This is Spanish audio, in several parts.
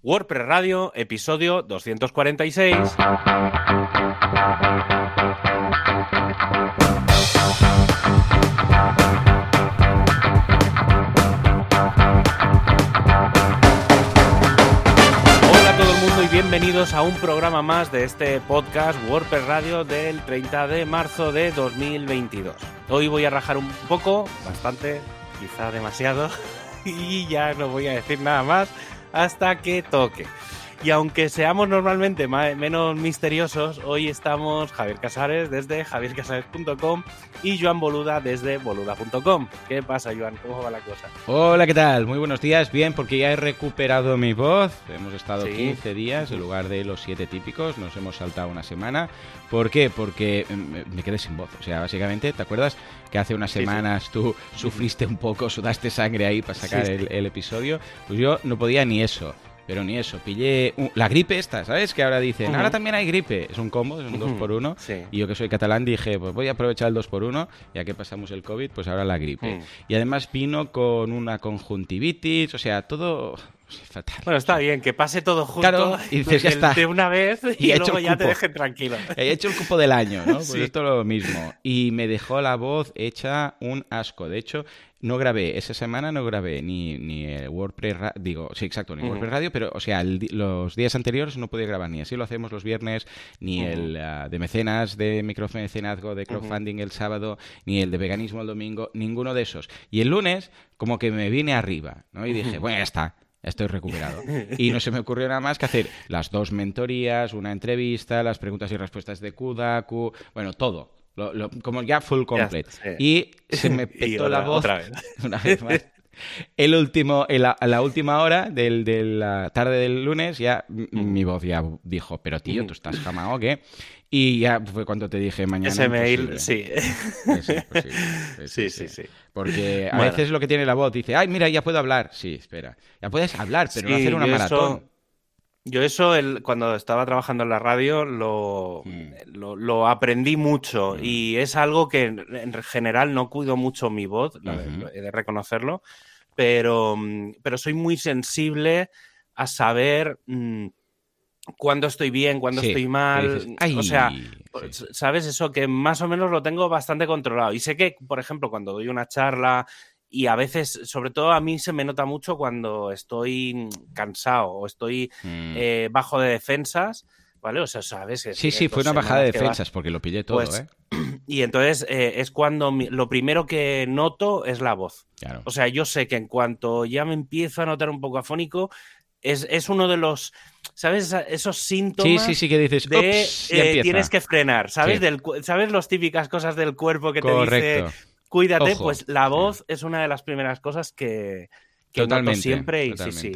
WordPress Radio, episodio 246. Hola a todo el mundo y bienvenidos a un programa más de este podcast WordPress Radio del 30 de marzo de 2022. Hoy voy a rajar un poco, bastante, quizá demasiado, y ya no voy a decir nada más hasta que toque. Y aunque seamos normalmente menos misteriosos, hoy estamos Javier Casares desde javiercasares.com y Joan Boluda desde boluda.com. ¿Qué pasa, Joan? ¿Cómo va la cosa? Hola, ¿qué tal? Muy buenos días. Bien, porque ya he recuperado mi voz. Hemos estado 15 días en lugar de los 7 típicos. Nos hemos saltado una semana. ¿Por qué? Porque mm, me quedé sin voz. O sea, básicamente, ¿te acuerdas que hace unas semanas tú sufriste un poco, sudaste sangre ahí para sacar el episodio? Pues yo no podía ni eso. Pero ni eso, pillé la gripe esta, ¿sabes? Que ahora dicen, ahora también hay gripe. Es un combo, es un 2 por 1 Y yo que soy catalán dije, pues voy a aprovechar el 2 por 1 ya que pasamos el COVID, pues ahora la gripe. Y además vino con una conjuntivitis, o sea, todo Fatal. Bueno, está bien, que pase todo junto y dices, ya está. de una vez y, luego ya te dejen tranquilo. He hecho el cupo del año, ¿no? Pues esto lo mismo. Y me dejó la voz hecha un asco. De hecho, no grabé, esa semana no grabé ni, ni el WordPress, digo, sí, exacto, ni WordPress Radio, pero, o sea, los días anteriores no podía grabar ni así lo hacemos los viernes, ni el ah, de mecenas, de micromecenazgo, de crowdfunding el sábado, ni el de veganismo el domingo, ninguno de esos. Y el lunes, como que me vine arriba, ¿no? Y dije, bueno, ya está. Estoy recuperado. Y no se me ocurrió nada más que hacer las dos mentorías, una entrevista, las preguntas y respuestas de Kudaku, bueno, todo como ya full complete. Y se me petó la voz una vez más. El último, en la, última hora del, de la tarde del lunes, ya mi voz ya dijo, pero tío, tú estás jamado o qué. Y ya fue cuando te dije mañana. Ese mail, sí. Sí, sí, sí, Porque a veces lo que tiene la voz dice, ay, mira, ya puedo hablar. Sí, espera. Ya puedes hablar, pero no hacer una maratón. Yo eso, el, cuando estaba trabajando en la radio, lo, mm. lo, aprendí mucho mm. y es algo que en general no cuido mucho mi voz, he de reconocerlo, pero, mm, pero soy muy sensible a saber cuándo estoy bien, cuándo estoy mal. o sea, ¿sabes? Eso que más o menos lo tengo bastante controlado. Y sé que, por ejemplo, cuando doy una charla y a veces, sobre todo a mí se me nota mucho cuando estoy cansado o estoy mm. eh, bajo de defensas, ¿vale? O sea, sabes que... Sí, sí, fue una bajada de defensas porque lo pillé todo, pues, ¿eh? Y entonces eh, es cuando lo primero que noto es la voz. O sea, yo sé que en cuanto ya me empiezo a notar un poco afónico, es, es uno de los... ¿Sabes? Esos síntomas. Sí, sí, sí, que dices. De, eh, tienes que frenar. ¿Sabes? Del, ¿Sabes las típicas cosas del cuerpo que te dice cuídate, pues la voz es una de las primeras cosas que, que totalmente, siempre y sí, sí.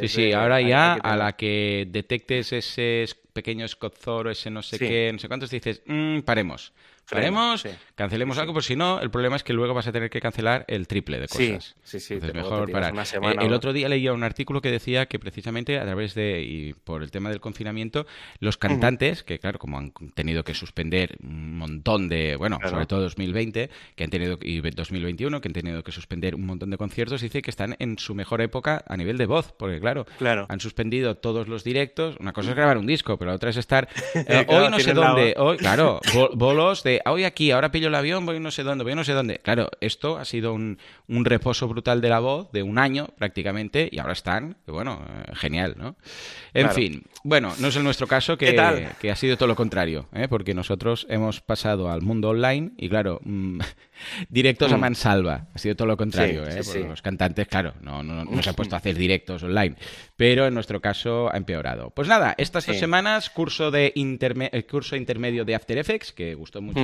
Sí, sí, ahora ya a la que detectes ese pequeño escozor ese no sé qué, no sé cuántos, dices, mmm, paremos. Haremos, cancelemos algo, por si no, el problema es que luego vas a tener que cancelar el triple de cosas. Sí, sí, sí. mejor parar. Eh, el otro día leía un artículo que decía que precisamente a través de, y por el tema del confinamiento, los cantantes, que claro, como han tenido que suspender un montón de, bueno, sobre todo 2020, que han tenido, y 2021, que han tenido que suspender un montón de conciertos, dice que están en su mejor época a nivel de voz, porque claro, claro. han suspendido todos los directos. Una cosa es grabar un disco, pero la otra es estar, eh, hoy no sé dónde, hoy, claro, bolos de hoy aquí, ahora pillo el avión, voy no sé dónde, voy no sé dónde. Claro, esto ha sido un, reposo brutal de la voz de un año prácticamente y ahora están, que bueno, eh, genial, ¿no? En fin, bueno, no es el nuestro caso que, que ha sido todo lo contrario, ¿eh? porque nosotros hemos pasado al mundo online y claro, mm, directos a mm. mansalva, ha sido todo lo contrario, ¿eh? los cantantes, claro, no, no, se han puesto a hacer directos online, pero en nuestro caso ha empeorado. Pues nada, estas dos semanas, curso de curso intermedio de After Effects, que gustó mucho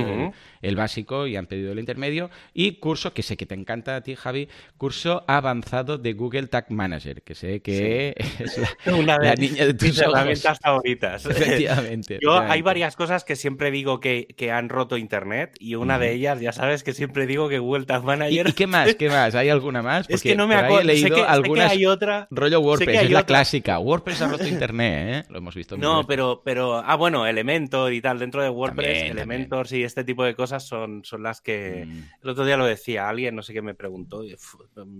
el, básico y han pedido el intermedio. Y curso, que sé que te encanta a ti, Javi, curso avanzado de Google Tag Manager, que sé que es la, Una de, niña de tus herramientas favoritas. Efectivamente. Yo hay varias cosas que siempre digo que, que han roto Internet y una de ellas, ya sabes que siempre digo que Google Tag Manager... ¿Y, qué más? ¿Qué más? ¿Hay alguna más? es que no me acuerdo. He leído sé algunas... hay otra... Rollo WordPress, es la clásica. WordPress ha roto Internet, ¿eh? Lo hemos visto No, pero pero, ah, bueno, Elementor y tal, dentro de WordPress, Elementors y este tipo de cosas son, son las que, mm. el otro día lo decía alguien, no sé qué me preguntó,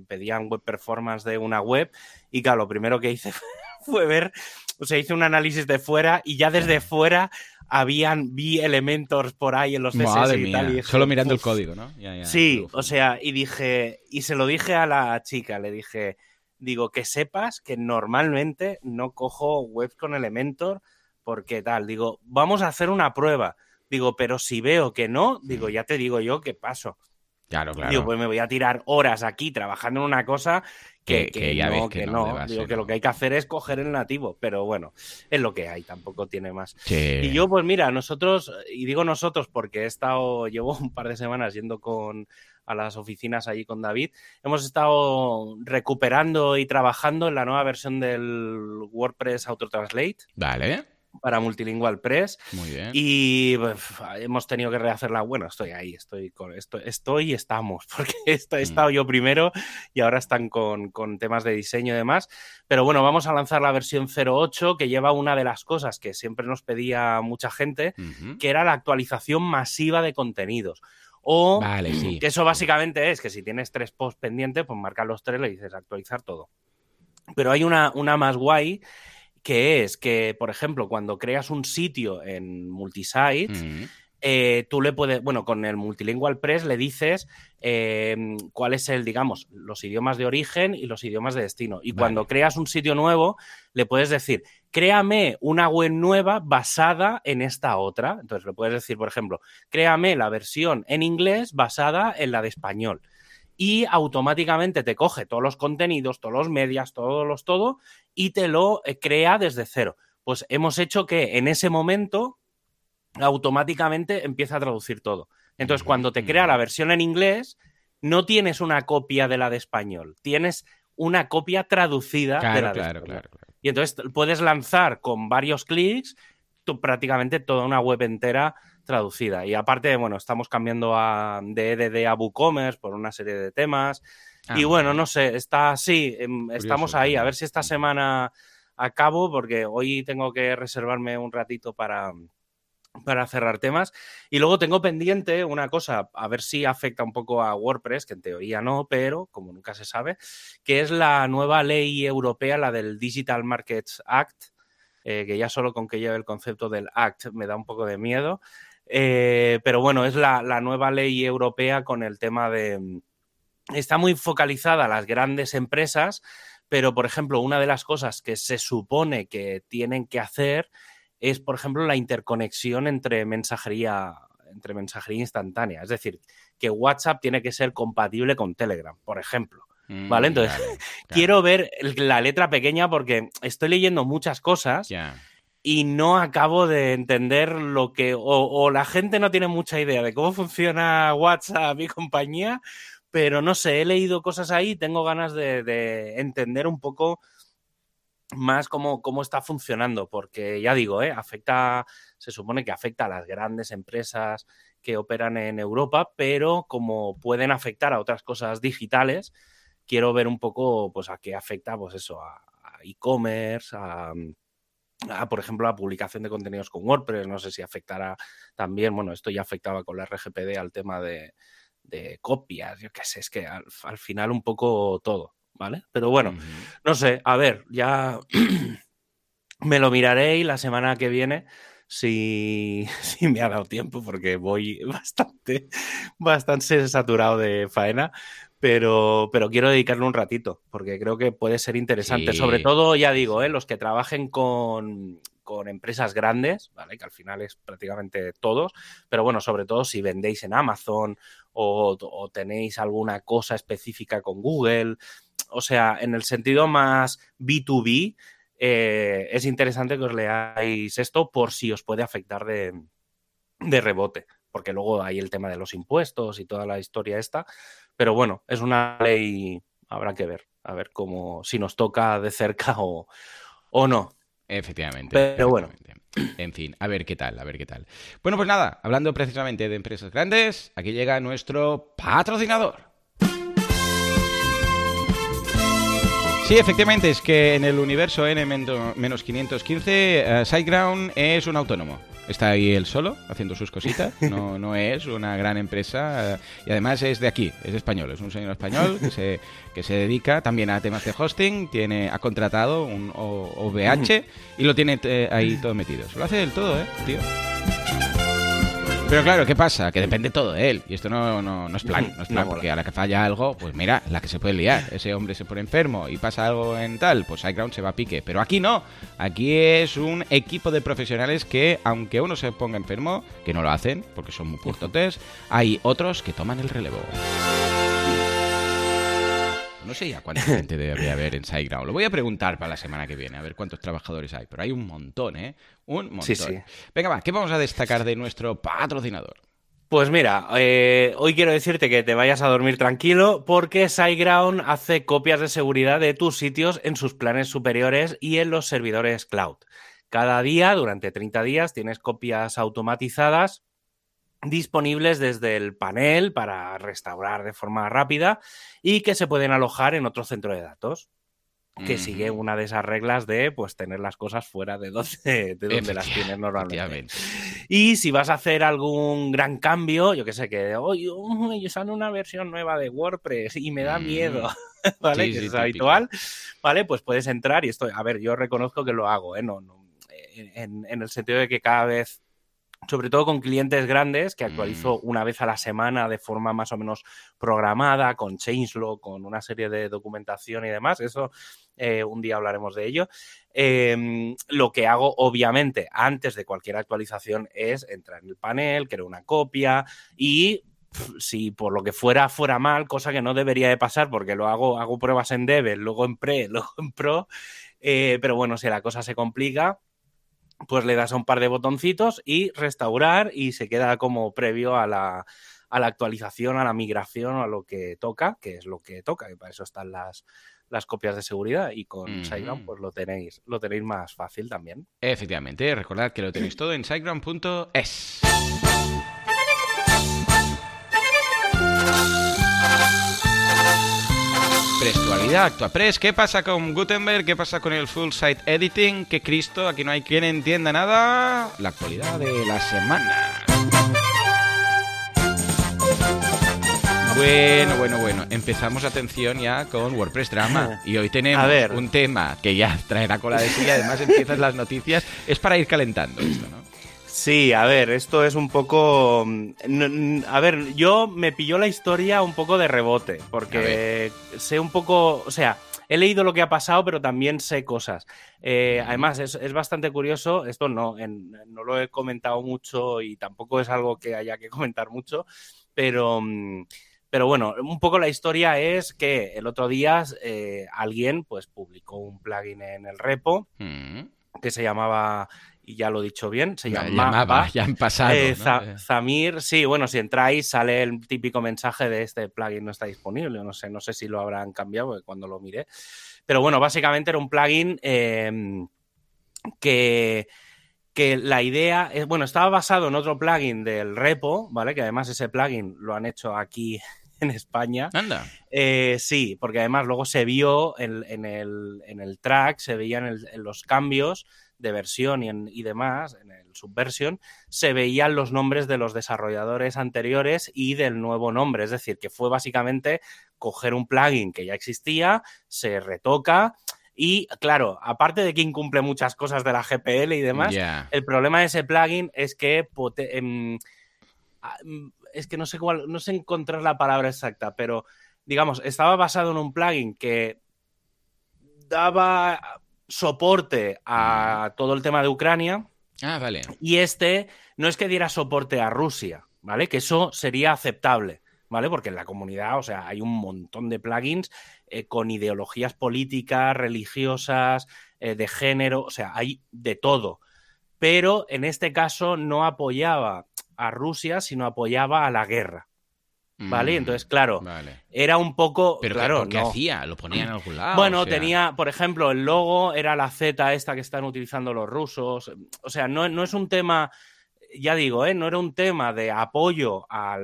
pedían web performance de una web y claro, lo primero que hice fue ver, o sea, hice un análisis de fuera y ya desde fuera habían vi Elementors por ahí en los CSS y tal. Solo mirando el código, ¿no? sí, o sea, y dije, y se lo dije a la chica, le dije, digo, que sepas que normalmente no cojo webs con Elementor porque tal, digo, vamos a hacer una prueba. Digo, pero si veo que no, digo, ya te digo yo que paso. Claro, claro. Digo, pues me voy a tirar horas aquí trabajando en una cosa que, ya no, que, no. Digo, que lo que hay que hacer es coger el nativo, pero bueno, es lo que hay, tampoco tiene más. Y yo, pues mira, nosotros, y digo nosotros porque he estado, llevo un par de semanas yendo con a las oficinas allí con David, hemos estado recuperando y trabajando en la nueva versión del WordPress Autotranslate. Vale para Multilingual Press. Muy bien. Y hemos tenido que rehacerla. Bueno, estoy ahí, estoy con esto, estoy y estamos, porque he mm. estado yo primero y ahora están con, temas de diseño y demás. Pero bueno, vamos a lanzar la versión 08 que lleva una de las cosas que siempre nos pedía mucha gente, que era la actualización masiva de contenidos. O que eso básicamente es que si tienes tres posts pendientes, pues marcas los tres, le dices actualizar todo. Pero hay una, una más guay que es que, por ejemplo, cuando creas un sitio en multisite, eh, tú le puedes, bueno, con el Multilingual Press le dices em, cuál es el, digamos, los idiomas de origen y los idiomas de destino. Y cuando creas un sitio nuevo, le puedes decir, créame una web nueva basada en esta otra. Entonces le puedes decir, por ejemplo, créame la versión en inglés basada en la de español y automáticamente te coge todos los contenidos, todos los medias, todos los todo y te lo eh, crea desde cero. Pues hemos hecho que en ese momento automáticamente empieza a traducir todo. Entonces, cuando te crea la versión en inglés, no tienes una copia de la de español, tienes una copia traducida de la de español. Y entonces puedes lanzar con varios clics prácticamente toda una web entera traducida. Y aparte, bueno, estamos cambiando a, de EDD a WooCommerce por una serie de temas. y ah, bueno, no sé, está así, em, estamos ahí. A ver si esta semana acabo, porque hoy tengo que reservarme un ratito para, para cerrar temas. Y luego tengo pendiente una cosa, a ver si afecta un poco a WordPress, que en teoría no, pero como nunca se sabe, que es la nueva ley europea, la del Digital Markets Act, eh, que ya solo con que lleve el concepto del Act me da un poco de miedo. Eh, pero bueno, es la, nueva ley europea con el tema de... Mm, está muy focalizada a las grandes empresas, pero por ejemplo, una de las cosas que se supone que tienen que hacer es, por ejemplo, la interconexión entre mensajería, entre mensajería instantánea. Es decir, que WhatsApp tiene que ser compatible con Telegram, por ejemplo. ¿Vale? Mm, Entonces, quiero ver la letra pequeña porque estoy leyendo muchas cosas y no acabo de entender lo que, o, la gente no tiene mucha idea de cómo funciona WhatsApp y compañía, pero no sé, he leído cosas ahí tengo ganas de, entender un poco más cómo, cómo, está funcionando, porque ya digo, ¿eh? afecta, se supone que afecta a las grandes empresas que operan en Europa, pero como pueden afectar a otras cosas digitales, quiero ver un poco pues a qué afecta pues eso, a e-commerce, a, por ejemplo, la publicación de contenidos con WordPress, no sé si afectará también, bueno, esto ya afectaba con la RGPD al tema de, copias, yo qué sé, es que al, final un poco todo, ¿vale? Pero bueno, no sé, a ver, ya me lo miraré y la semana que viene, si, si me ha dado tiempo, porque voy bastante, bastante saturado de faena, pero, pero quiero dedicarle un ratito, porque creo que puede ser interesante. Sobre todo, ya digo, ¿eh? los que trabajen con, empresas grandes, ¿vale? Que al final es prácticamente todos, pero bueno, sobre todo si vendéis en Amazon o, tenéis alguna cosa específica con Google, o sea, en el sentido más B2B, eh, es interesante que os leáis esto por si os puede afectar de, de rebote, porque luego hay el tema de los impuestos y toda la historia esta, pero bueno, es una ley, habrá que ver, a ver cómo, si nos toca de cerca o, o no. Efectivamente. Pero bueno. En fin, a ver qué tal, a ver qué tal. Bueno, pues nada, hablando precisamente de empresas grandes, aquí llega nuestro patrocinador. Sí, efectivamente, es que en el universo N-515, eh, SiteGround es un autónomo. Está ahí él solo, haciendo sus cositas. No, no es una gran empresa. Y además es de aquí, es español. Es un señor español que se, que se dedica también a temas de hosting. Tiene, ha contratado un OVH y lo tiene eh, ahí todo metido. Se lo hace del todo, ¿eh, tío? Pero claro, ¿qué pasa? Que depende todo de él. Y esto no, no, no es plan, no es plan, porque a la que falla algo, pues mira, la que se puede liar. Ese hombre se pone enfermo y pasa algo en tal, pues iGround se va a pique. Pero aquí no. Aquí es un equipo de profesionales que, aunque uno se ponga enfermo, que no lo hacen, porque son muy puertotes, hay otros que toman el relevo. No sé ya cuánta gente debería haber en SiteGround. Lo voy a preguntar para la semana que viene, a ver cuántos trabajadores hay. Pero hay un montón, ¿eh? Un montón. Sí, sí. Venga, va, ¿qué vamos a destacar de nuestro patrocinador? Pues mira, eh, hoy quiero decirte que te vayas a dormir tranquilo porque SiteGround hace copias de seguridad de tus sitios en sus planes superiores y en los servidores cloud. Cada día, durante 30 días, tienes copias automatizadas disponibles desde el panel para restaurar de forma rápida y que se pueden alojar en otro centro de datos que sigue una de esas reglas de pues tener las cosas fuera de donde, de donde las tienes normalmente. Y si vas a hacer algún gran cambio, yo que sé, que hoy oh, sale una versión nueva de WordPress y me da miedo, ¿vale? que es habitual, ¿vale? Pues puedes entrar y esto, a ver, yo reconozco que lo hago, ¿eh? No, no, en, en el sentido de que cada vez sobre todo con clientes grandes que actualizo mm. una vez a la semana de forma más o menos programada, con changelog, con una serie de documentación y demás. Eso eh, un día hablaremos de ello. Em, lo que hago, obviamente, antes de cualquier actualización es entrar en el panel, crear una copia y si por lo que fuera fuera mal, cosa que no debería de pasar porque lo hago, hago pruebas en Dev, luego en Pre, luego en Pro, eh, pero bueno, si la cosa se complica, pues le das a un par de botoncitos y restaurar y se queda como previo a la, a la actualización, a la migración, a lo que toca, que es lo que toca, y para eso están las, las copias de seguridad y con SiteGround pues lo tenéis, lo tenéis más fácil también. Efectivamente, recordad que lo tenéis todo en siteground.es. Prestualidad, ActuaPress. ¿Qué pasa con Gutenberg? ¿Qué pasa con el Full Site Editing? ¿Qué Cristo? Aquí no hay quien entienda nada. La actualidad de la semana. Bueno, bueno, bueno. Empezamos atención ya con WordPress Drama. Y hoy tenemos un tema que ya traerá cola de sí además empiezan las noticias. Es para ir calentando esto, ¿no? Sí, a ver, esto es un poco... Mm, a ver, yo me pilló la historia un poco de rebote, porque sé un poco, o sea, he leído lo que ha pasado, pero también sé cosas. Eh, además, es, bastante curioso, esto no, no lo he comentado mucho y tampoco es algo que haya que comentar mucho, pero... Mm, pero bueno, un poco la historia es que el otro día eh, alguien pues publicó un plugin en el repo mm. que se llamaba y ya lo he dicho bien, se llama ya han pasado. Eh, Zamir, sí, bueno, si entráis sale el típico mensaje de este plugin no está disponible, no sé, no sé si lo habrán cambiado cuando lo miré. Pero bueno, básicamente era un plugin em, que, que la idea, es, bueno, estaba basado en otro plugin del repo, ¿vale? Que además ese plugin lo han hecho aquí en España. Anda. Eh, sí, porque además luego se vio en, el, en el, track, se veían en los cambios de versión y, y, demás, en el subversion, se veían los nombres de los desarrolladores anteriores y del nuevo nombre. Es decir, que fue básicamente coger un plugin que ya existía, se retoca. Y claro, aparte de que incumple muchas cosas de la GPL y demás, el problema de ese plugin es que em, es que no sé cuál, no sé encontrar la palabra exacta, pero digamos, estaba basado en un plugin que daba soporte a todo el tema de Ucrania. Ah, vale. Y este no es que diera soporte a Rusia, ¿vale? Que eso sería aceptable, ¿vale? Porque en la comunidad, o sea, hay un montón de plugins eh, con ideologías políticas, religiosas, eh, de género, o sea, hay de todo. Pero en este caso no apoyaba a Rusia, sino apoyaba a la guerra. ¿Vale? Mm, Entonces, claro, era un poco. Pero claro, ¿qué hacía? ¿Lo ponía en algún lado? Bueno, tenía, por ejemplo, el logo era la Z esta que están utilizando los rusos. O sea, no, no es un tema. Ya digo, ¿eh? no era un tema de apoyo a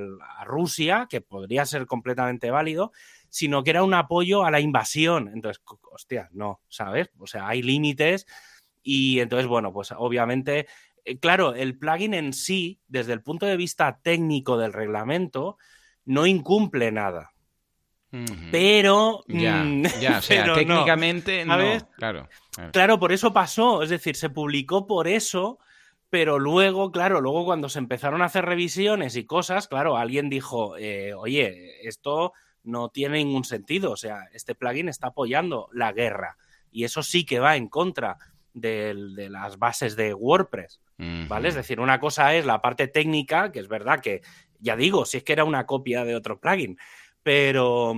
Rusia, que podría ser completamente válido, sino que era un apoyo a la invasión. Entonces, hostia, no, ¿sabes? O sea, hay límites y entonces, bueno, pues obviamente, eh, claro, el plugin en sí, desde el punto de vista técnico del reglamento, no incumple nada. Pero. Ya, mm, ya, o sea, técnicamente no. Claro, claro. por eso pasó. Es decir, se publicó por eso, pero luego, claro, luego cuando se empezaron a hacer revisiones y cosas, claro, alguien dijo, eh, oye, esto no tiene ningún sentido. O sea, este plugin está apoyando la guerra. Y eso sí que va en contra de, las bases de WordPress. ¿Vale? Es decir, una cosa es la parte técnica, que es verdad que, ya digo, si es que era una copia de otro plugin, pero,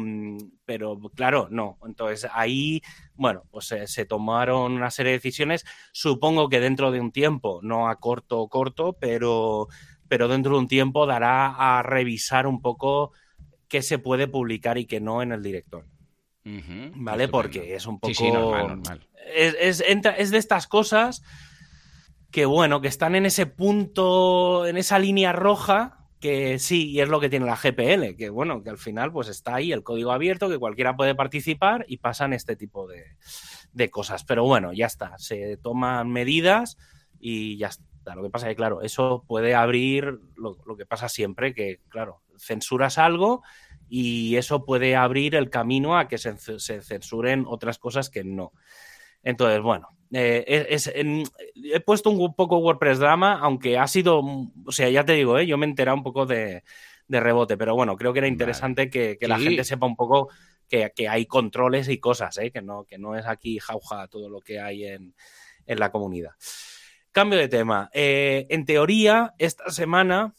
pero claro, no. Entonces ahí, bueno, pues se tomaron una serie de decisiones, supongo que dentro de un tiempo, no a corto o corto, pero, pero dentro de un tiempo dará a revisar un poco qué se puede publicar y qué no en el director. ¿Vale? Porque es un poco... Sí, normal, normal. Es, es de estas cosas que, bueno, que están en ese punto, en esa línea roja que sí, y es lo que tiene la GPL, que bueno, que al final pues está ahí el código abierto, que cualquiera puede participar y pasan este tipo de, cosas. Pero bueno, ya está, se toman medidas y ya está. Lo que pasa es que, claro, eso puede abrir lo, que pasa siempre, que, claro, censuras algo y eso puede abrir el camino a que se, se censuren otras cosas que no. Entonces, bueno, eh, es, he puesto un poco WordPress drama, aunque ha sido, o sea, ya te digo, ¿eh? yo me he enterado un poco de, rebote, pero bueno, creo que era interesante que, la gente sepa un poco que, hay controles y cosas, ¿eh? que, no, que no es aquí jauja todo lo que hay en, en la comunidad. Cambio de tema. En teoría, esta semana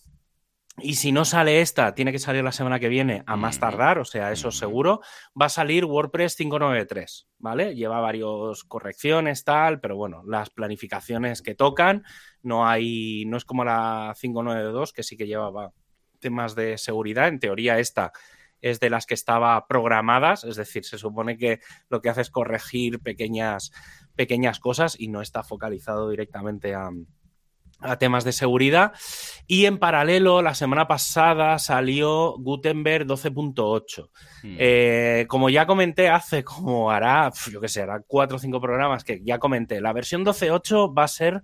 y si no sale esta, tiene que salir la semana que viene a más tardar, o sea, eso seguro. Va a salir WordPress 593, ¿vale? Lleva varias correcciones, tal, pero bueno, las planificaciones que tocan, no hay, no es como la 592, que sí que llevaba temas de seguridad. En teoría, esta es de las que estaba programadas, es decir, se supone que lo que hace es corregir pequeñas, pequeñas cosas y no está focalizado directamente a a temas de seguridad. Y en paralelo, la semana pasada salió Gutenberg 12.8. Hmm. Eh, como ya comenté hace como hará, yo que sé, hará cuatro o cinco programas que ya comenté, la versión 12.8 va a ser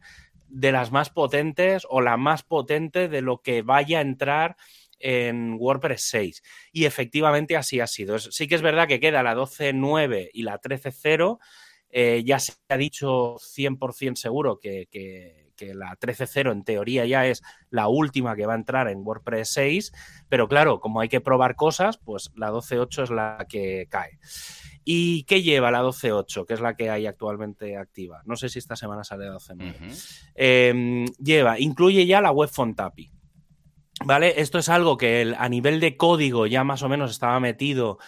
de las más potentes o la más potente de lo que vaya a entrar en WordPress 6. Y efectivamente así ha sido. Sí que es verdad que queda la 12.9 y la 13.0. Eh, ya se ha dicho 100% seguro que que la 13.0 en teoría ya es la última que va a entrar en WordPress 6, pero claro, como hay que probar cosas, pues la 12.8 es la que cae. ¿Y qué lleva la 12.8, que es la que hay actualmente activa? No sé si esta semana sale la 12.9. Em, lleva, incluye ya la web font API. ¿Vale? Esto es algo que a nivel de código ya más o menos estaba metido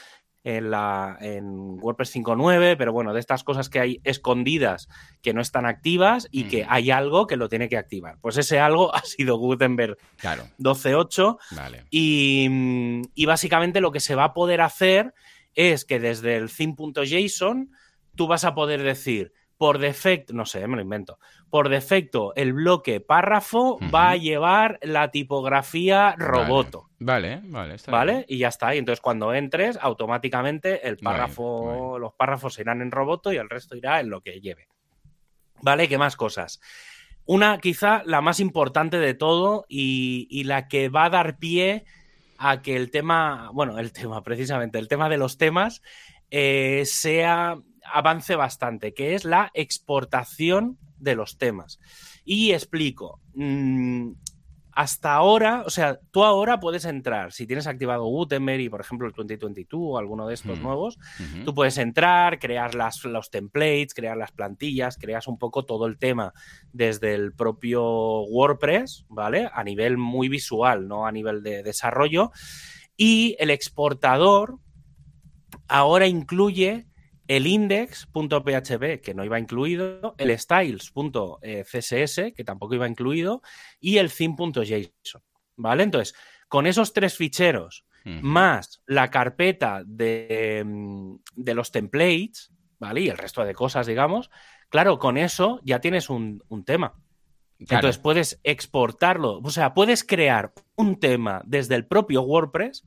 en, la, en WordPress 5.9, pero bueno, de estas cosas que hay escondidas que no están activas y que hay algo que lo tiene que activar. Pues ese algo ha sido Gutenberg claro. 12.8 y, y básicamente lo que se va a poder hacer es que desde el theme.json tú vas a poder decir por defecto, no sé, me lo invento, por defecto el bloque párrafo va a llevar la tipografía roboto. Vale, vale, vale. Y ya está. Y entonces cuando entres, automáticamente el párrafo, los párrafos irán en roboto y el resto irá en lo que lleve. ¿Vale? ¿Qué más cosas? Una, quizá la más importante de todo y, la que va a dar pie a que el tema, bueno, el tema precisamente, el tema de los temas eh, sea avance bastante, que es la exportación de los temas. Y explico. Mm, hasta ahora, o sea, tú ahora puedes entrar, si tienes activado Gutenberg y, por ejemplo, el 2022 o alguno de estos nuevos, tú puedes entrar, crear las, los templates, crear las plantillas, creas un poco todo el tema desde el propio WordPress, ¿vale? A nivel muy visual, no a nivel de desarrollo. Y el exportador ahora incluye el index.php, que no iba incluido, el styles.css, que tampoco iba incluido, y el theme.json. ¿Vale? Entonces, con esos tres ficheros, más la carpeta de, mm, de, los templates, ¿vale? Y el resto de cosas, digamos, claro, con eso ya tienes un, tema. Entonces puedes exportarlo, o sea, puedes crear un tema desde el propio WordPress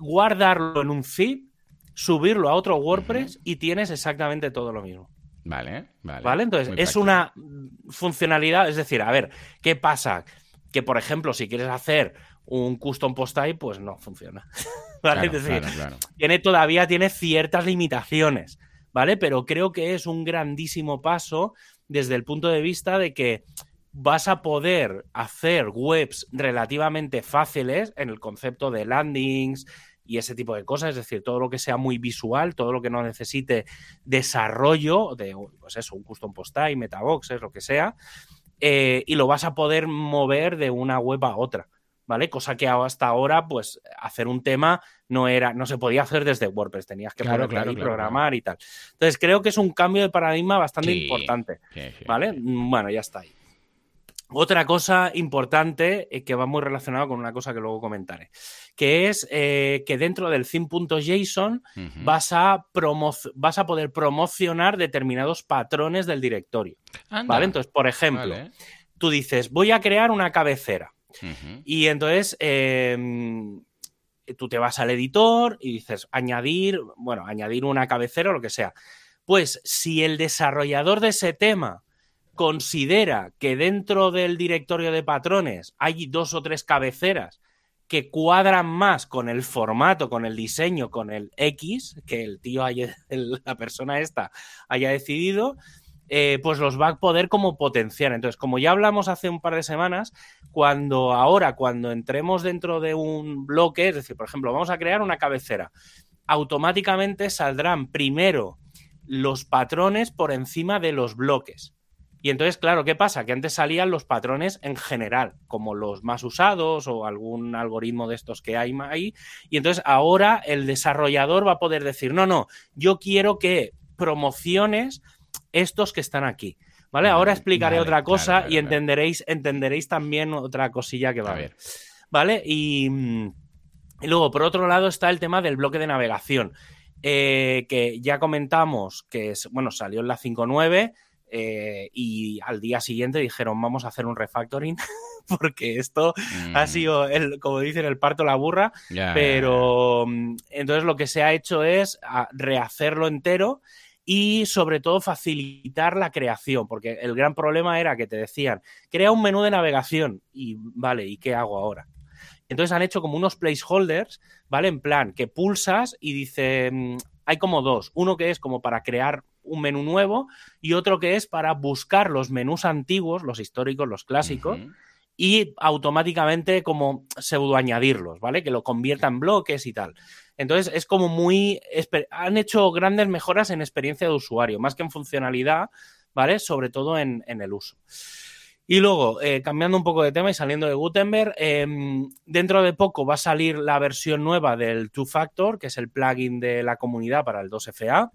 guardarlo en un zip, subirlo a otro WordPress y tienes exactamente todo lo mismo. Vale, vale. ¿Vale? Entonces, es una funcionalidad, es decir, a ver, ¿qué pasa? Que, por ejemplo, si quieres hacer un custom post type, pues no funciona. ¿Vale? es decir, tiene, todavía tiene ciertas limitaciones, ¿vale? Pero creo que es un grandísimo paso desde el punto de vista de que vas a poder hacer webs relativamente fáciles en el concepto de landings y ese tipo de cosas, es decir, todo lo que sea muy visual, todo lo que no necesite desarrollo de, pues eso, un custom post type, metaboxes, lo que sea, eh, y lo vas a poder mover de una web a otra. ¿Vale? Cosa que hasta ahora, pues, hacer un tema no era, no se podía hacer desde WordPress, tenías que claro, programar y tal. Entonces, creo que es un cambio de paradigma bastante importante. ¿Vale? Bueno, ya está ahí. Otra cosa importante eh, que va muy relacionado con una cosa que luego comentaré, que es eh, que dentro del theme.json vas, a vas a poder promocionar determinados patrones del directorio. ¿Vale? Entonces, por ejemplo, tú dices, voy a crear una cabecera. Y entonces em, tú te vas al editor y dices, añadir, bueno, añadir una cabecera o lo que sea. Pues si el desarrollador de ese tema considera que dentro del directorio de patrones hay dos o tres cabeceras que cuadran más con el formato, con el diseño, con el X, que el tío, haya, la persona esta haya decidido, eh, pues los va a poder como potenciar. Entonces, como ya hablamos hace un par de semanas, cuando ahora, cuando entremos dentro de un bloque, es decir, por ejemplo, vamos a crear una cabecera, automáticamente saldrán primero los patrones por encima de los bloques. Y entonces, claro, ¿qué pasa? Que antes salían los patrones en general, como los más usados o algún algoritmo de estos que hay ahí. Y entonces ahora el desarrollador va a poder decir, no, no, yo quiero que promociones estos que están aquí. ¿Vale? Ahora explicaré otra cosa y entenderéis, entenderéis también otra cosilla que va a haber. ¿Vale? Y, y, luego, por otro lado, está el tema del bloque de navegación. Eh, que ya comentamos que es, bueno, salió en la 5.9 eh, y al día siguiente dijeron, vamos a hacer un refactoring, porque esto ha mm. sido, el, como dicen, el parto la burra, pero mm, entonces lo que se ha hecho es rehacerlo entero y sobre todo facilitar la creación, porque el gran problema era que te decían, crea un menú de navegación y vale, ¿y qué hago ahora? Entonces han hecho como unos placeholders, ¿vale? En plan, que pulsas y dice, mm, hay como dos, uno que es como para crear un menú nuevo y otro que es para buscar los menús antiguos, los históricos, los clásicos, y automáticamente como pseudo añadirlos, ¿vale? Que lo convierta en bloques y tal. Entonces es como muy... Han hecho grandes mejoras en experiencia de usuario, más que en funcionalidad, ¿vale? Sobre todo en, el uso. Y luego, eh, cambiando un poco de tema y saliendo de Gutenberg, em, dentro de poco va a salir la versión nueva del Two Factor, que es el plugin de la comunidad para el 2FA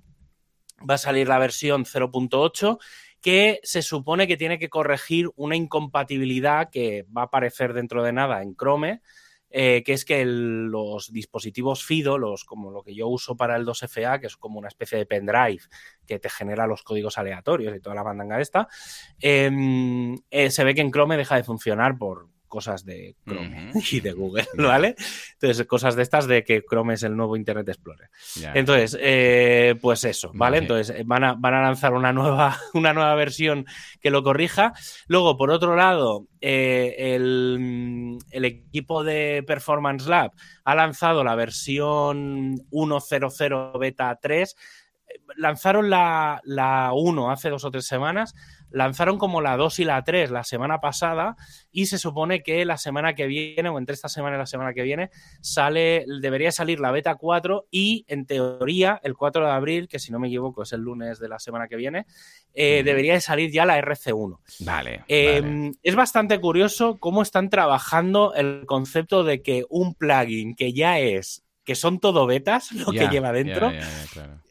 va a salir la versión 0.8 que se supone que tiene que corregir una incompatibilidad que va a aparecer dentro de nada en Chrome, eh, que es que los dispositivos FIDO, los, como lo que yo uso para el 2FA, que es como una especie de pendrive que te genera los códigos aleatorios y toda la bandanga esta, em, eh, se ve que en Chrome deja de funcionar por, cosas de Chrome y de Google, ¿vale? Entonces, cosas de estas de que Chrome es el nuevo Internet Explorer. Entonces, eh, pues eso, ¿vale? Entonces, van a, van a lanzar una nueva, una nueva versión que lo corrija. Luego, por otro lado, eh, el, el, equipo de Performance Lab ha lanzado la versión 1.0.0 beta 3 lanzaron la, la 1 hace dos o tres semanas lanzaron como la 2 y la 3 la semana pasada y se supone que la semana que viene o entre esta semana y la semana que viene sale debería salir la beta 4 y en teoría el 4 de abril, que si no me equivoco es el lunes de la semana que viene, eh, debería salir ya la RC1. Vale, em, Es bastante curioso cómo están trabajando el concepto de que un plugin que ya es que son todo betas lo que lleva dentro.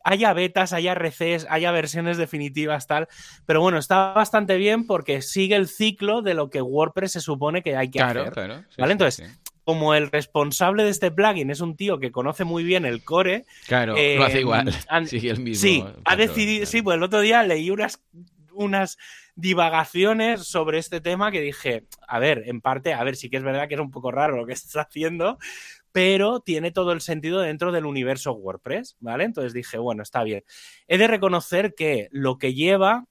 Haya betas, haya RCs, haya versiones definitivas, tal. Pero bueno, está bastante bien porque sigue el ciclo de lo que WordPress se supone que hay que hacer. Claro. ¿Vale? Entonces, como el responsable de este plugin es un tío que conoce muy bien el core. Claro, lo hace eh, igual. sigue el mismo. Sí, ha decidido. Sí, pues el otro día leí unas unas divagaciones sobre este tema que dije, a ver, en parte, a ver, sí que es verdad que es un poco raro lo que estás haciendo, pero tiene todo el sentido dentro del universo WordPress, ¿vale? Entonces dije, bueno, está bien. He de reconocer que lo que lleva,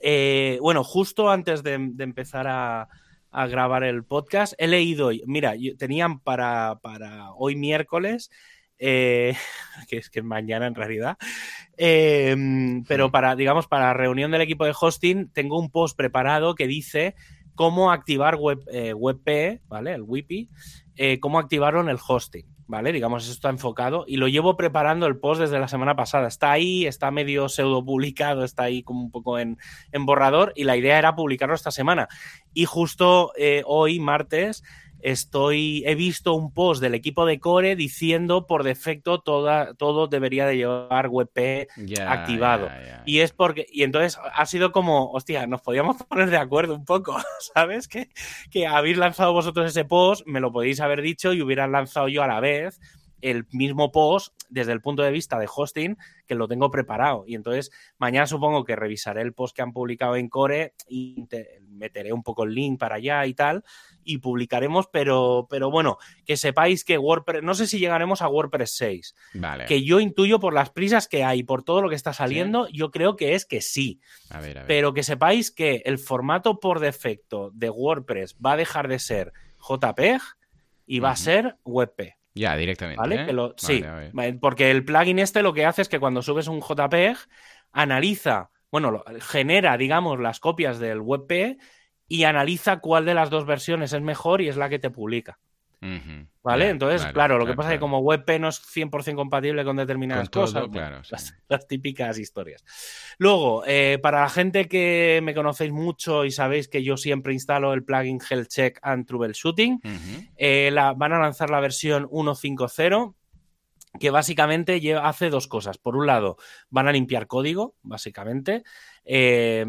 eh, bueno, justo antes de, empezar a, grabar el podcast, he leído, mira, tenían para, para hoy miércoles eh, que es que mañana en realidad. Em, pero para, digamos, para la reunión del equipo de hosting, tengo un post preparado que dice cómo activar web, eh, WebP, ¿vale? El WIPI, eh, cómo activaron el hosting, ¿vale? Digamos, eso está enfocado y lo llevo preparando el post desde la semana pasada. Está ahí, está medio pseudo publicado, está ahí como un poco en, en borrador y la idea era publicarlo esta semana. Y justo hoy, martes, estoy, he visto un post del equipo de Core diciendo por defecto toda, todo debería de llevar WebP activado. Y es porque, y entonces ha sido como, hostia, nos podíamos poner de acuerdo un poco, ¿sabes? Que, que habéis lanzado vosotros ese post, me lo podéis haber dicho y hubieran lanzado yo a la vez el mismo post desde el punto de vista de hosting que lo tengo preparado. Y entonces mañana supongo que revisaré el post que han publicado en Core y meteré un poco el link para allá y tal y publicaremos, pero, pero bueno, que sepáis que WordPress, no sé si llegaremos a WordPress 6, vale. que yo intuyo por las prisas que hay, por todo lo que está saliendo, yo creo que es que sí. A ver, a ver. Pero que sepáis que el formato por defecto de WordPress va a dejar de ser JPEG y va a ser WebP. Ya, directamente. ¿Vale? ¿eh? sí, porque el plugin este lo que hace es que cuando subes un JPEG, analiza, bueno, genera, digamos, las copias del WebP y analiza cuál de las dos versiones es mejor y es la que te publica. ¿Vale? Entonces, claro, lo que pasa es que como WebP no es 100% compatible con determinadas cosas, las, típicas historias. Luego, eh, para la gente que me conocéis mucho y sabéis que yo siempre instalo el plugin Health Check and Troubleshooting, eh, la, van a lanzar la versión 1.5.0 que básicamente hace dos cosas. Por un lado, van a limpiar código, básicamente. Eh,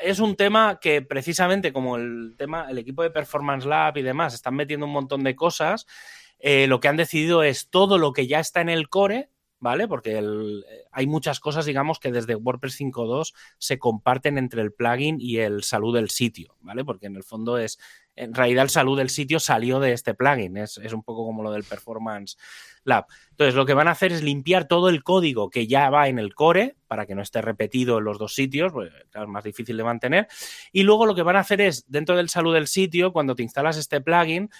es un tema que precisamente como el tema, el equipo de Performance Lab y demás están metiendo un montón de cosas, eh, lo que han decidido es todo lo que ya está en el core, ¿vale? Porque hay muchas cosas, digamos, que desde WordPress 5.2 se comparten entre el plugin y el salud del sitio, ¿vale? Porque en el fondo es, en realidad el salud del sitio salió de este plugin, es, es un poco como lo del Performance Lab. Entonces, lo que van a hacer es limpiar todo el código que ya va en el core para que no esté repetido en los dos sitios, porque es más difícil de mantener. Y luego lo que van a hacer es, dentro del salud del sitio, cuando te instalas este plugin,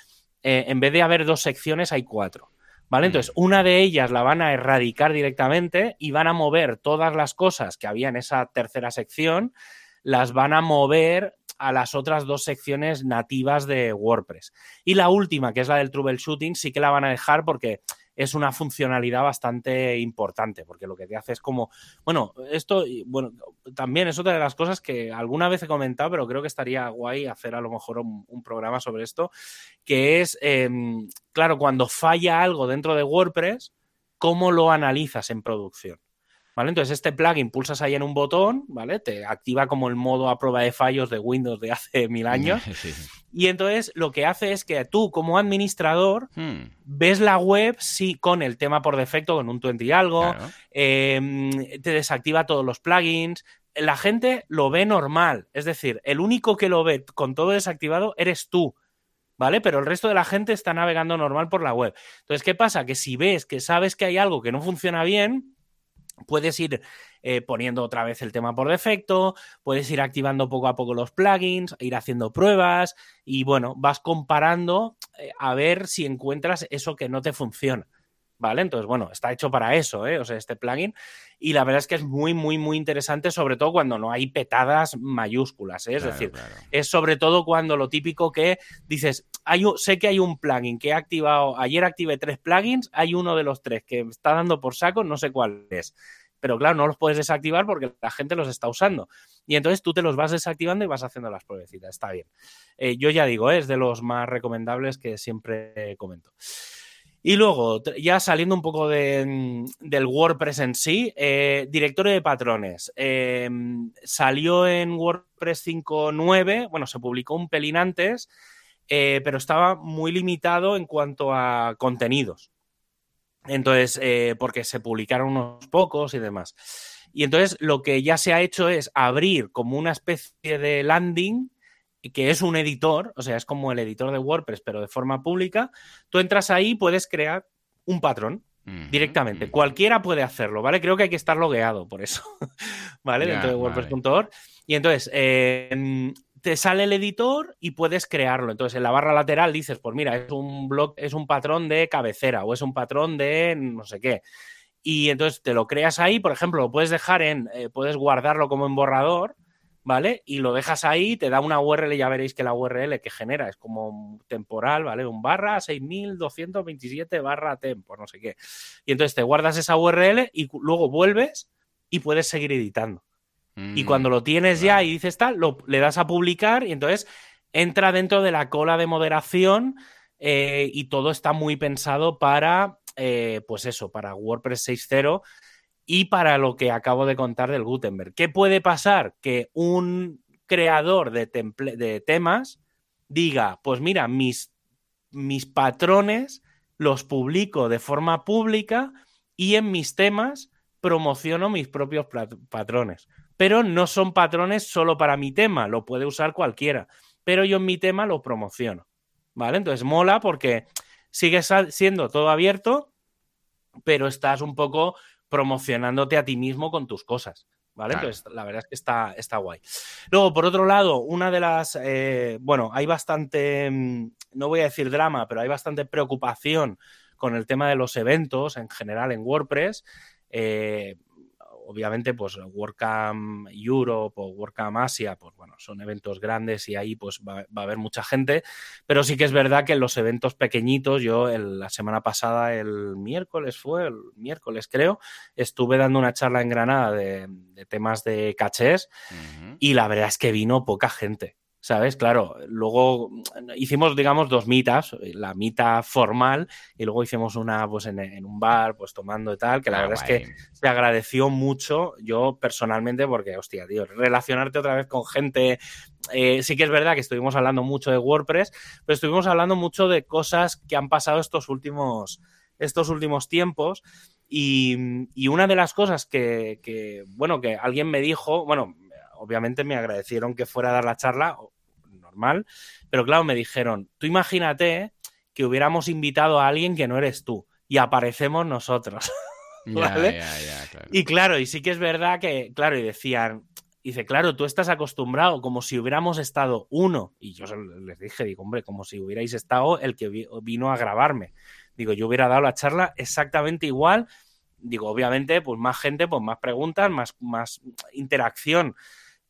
eh, en vez de haber dos secciones, hay cuatro. ¿Vale? Mm. Entonces, una de ellas la van a erradicar directamente y van a mover todas las cosas que había en esa tercera sección, las van a mover a las otras dos secciones nativas de WordPress. Y la última, que es la del troubleshooting, sí que la van a dejar porque es una funcionalidad bastante importante, porque lo que te hace es como, bueno, esto, bueno, también es otra de las cosas que alguna vez he comentado, pero creo que estaría guay hacer a lo mejor un, programa sobre esto, que es, em, claro, cuando falla algo dentro de WordPress, ¿cómo lo analizas en producción? ¿Vale? Entonces, este plugin pulsas ahí en un botón, ¿vale? Te activa como el modo a prueba de fallos de Windows de hace mil años. Y entonces lo que hace es que tú, como administrador, hmm. ves la web sí, con el tema por defecto, con un 20 y algo, em, te desactiva todos los plugins. La gente lo ve normal. Es decir, el único que lo ve con todo desactivado eres tú. ¿vale? Pero el resto de la gente está navegando normal por la web. Entonces, ¿qué pasa? Que si ves que sabes que hay algo que no funciona bien, Puedes ir eh, poniendo otra vez el tema por defecto, puedes ir activando poco a poco los plugins, ir haciendo pruebas y bueno, vas comparando eh, a ver si encuentras eso que no te funciona. ¿Vale? Entonces, bueno, está hecho para eso, ¿eh? O sea, este plugin. Y la verdad es que es muy, muy, muy interesante, sobre todo cuando no hay petadas mayúsculas, ¿eh? Es decir, es sobre todo cuando lo típico que dices, hay sé que hay un plugin que he activado, ayer activé tres plugins, hay uno de los tres que está dando por saco, no sé cuál es. Pero claro, no los puedes desactivar porque la gente los está usando. Y entonces tú te los vas desactivando y vas haciendo las pruebecitas. Está bien. Eh, yo ya digo, es de los más recomendables que siempre comento. Y luego, ya saliendo un poco mm, del WordPress en sí, eh, directorio de patrones. Em, salió en WordPress 5.9, bueno, se publicó un pelín antes, eh, pero estaba muy limitado en cuanto a contenidos. Entonces, eh, porque se publicaron unos pocos y demás. Y entonces lo que ya se ha hecho es abrir como una especie de landing que es un editor, o sea, es como el editor de WordPress, pero de forma pública, tú entras ahí y puedes crear un patrón directamente. Cualquiera puede hacerlo, ¿vale? Creo que hay que estar logueado por eso, ¿vale? Dentro de WordPress.org. Y entonces, em, te sale el editor y puedes crearlo. Entonces, en la barra lateral dices, pues mira, es un blog, es un patrón de cabecera o es un patrón de no sé qué. Y entonces te lo creas ahí, por ejemplo, lo puedes dejar en, eh, puedes guardarlo como en borrador, ¿vale? Y lo dejas ahí, te da una URL, ya veréis que la URL que genera es como temporal, ¿vale? Un barra 6227 barra tempo, no sé qué. Y entonces te guardas esa URL y luego vuelves y puedes seguir editando. y cuando lo tienes ya y dices tal, lo, le das a publicar y entonces entra dentro de la cola de moderación eh, y todo está muy pensado para, eh, pues eso, para WordPress 6.0 y para lo que acabo de contar del Gutenberg. ¿Qué puede pasar? Que un creador de, temas diga, pues mira, mis, mis patrones los publico de forma pública y en mis temas promociono mis propios patrones. Pero no son patrones solo para mi tema, lo puede usar cualquiera. Pero yo en mi tema lo promociono. ¿Vale? Entonces mola porque sigue siendo todo abierto, pero estás un poco promocionándote a ti mismo con tus cosas. ¿Vale? Entonces, la verdad es que está, está guay. Luego, por otro lado, una de las. Eh, bueno, hay bastante. Mm, no voy a decir drama, pero hay bastante preocupación con el tema de los eventos en general en WordPress. Eh, obviamente, pues WordCamp Europe o WordCamp Asia, pues bueno, son eventos grandes y ahí pues va, a haber mucha gente, pero sí que es verdad que en los eventos pequeñitos, yo la semana pasada, el miércoles fue, el miércoles creo, estuve dando una charla en Granada de, temas de cachés y la verdad es que vino poca gente. ¿Sabes? Claro, luego hicimos, digamos, dos mitas, la mita formal y luego hicimos una, pues, en, un bar, pues, tomando y tal, que la ah, verdad es que se agradeció mucho yo personalmente porque, hostia, tío, relacionarte otra vez con gente, eh, sí que es verdad que estuvimos hablando mucho de WordPress, pero estuvimos hablando mucho de cosas que han pasado estos últimos, estos últimos tiempos y, una de las cosas que, que, bueno, que alguien me dijo, bueno, obviamente me agradecieron que fuera a dar la charla, mal, pero claro, me dijeron, tú imagínate que hubiéramos invitado a alguien que no eres tú y aparecemos nosotros. ¿Vale? Y claro, y sí que es verdad que, claro, y decían, dice, claro, tú estás acostumbrado como si hubiéramos estado uno. Y yo les dije, digo, hombre, como si hubierais estado el que vino a grabarme. Digo, yo hubiera dado la charla exactamente igual. Digo, obviamente, pues más gente, pues más preguntas, más, más interacción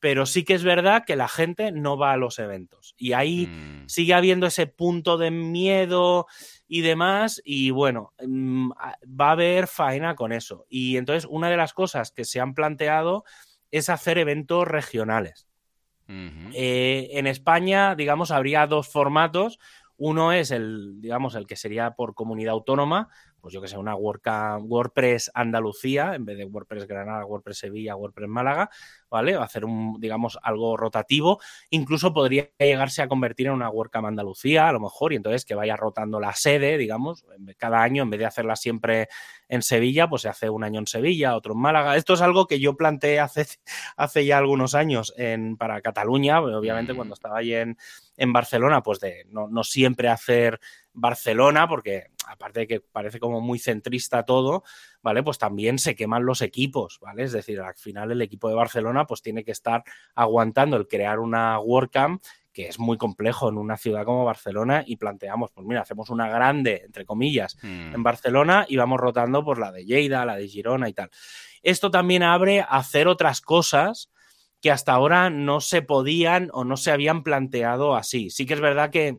pero sí que es verdad que la gente no va a los eventos. Y ahí mm. sigue habiendo ese punto de miedo y demás, y bueno, mm, va a haber faena con eso. Y entonces una de las cosas que se han planteado es hacer eventos regionales. Eh, en España, digamos, habría dos formatos. Uno es el, digamos, el que sería por comunidad autónoma, pues yo que sé, una WordPress Andalucía, en vez de WordPress Granada, WordPress Sevilla, WordPress Málaga, ¿vale? Hacer un, digamos, algo rotativo. Incluso podría llegarse a convertir en una WordCamp Andalucía, a lo mejor, y entonces que vaya rotando la sede, digamos, cada año, en vez de hacerla siempre en Sevilla, pues se hace un año en Sevilla, otro en Málaga. Esto es algo que yo planteé hace, hace ya algunos años en, para Cataluña, obviamente cuando estaba allí en, en Barcelona, pues de no, no siempre hacer Barcelona, porque aparte de que parece como muy centrista todo, ¿vale? Pues también se queman los equipos, ¿vale? Es decir, al final el equipo de Barcelona pues tiene que estar aguantando el crear una WordCamp que es muy complejo en una ciudad como Barcelona y planteamos, pues mira, hacemos una grande, entre comillas, hmm. en Barcelona y vamos rotando por la de Lleida, la de Girona y tal. Esto también abre a hacer otras cosas que hasta ahora no se podían o no se habían planteado así. Sí que es verdad que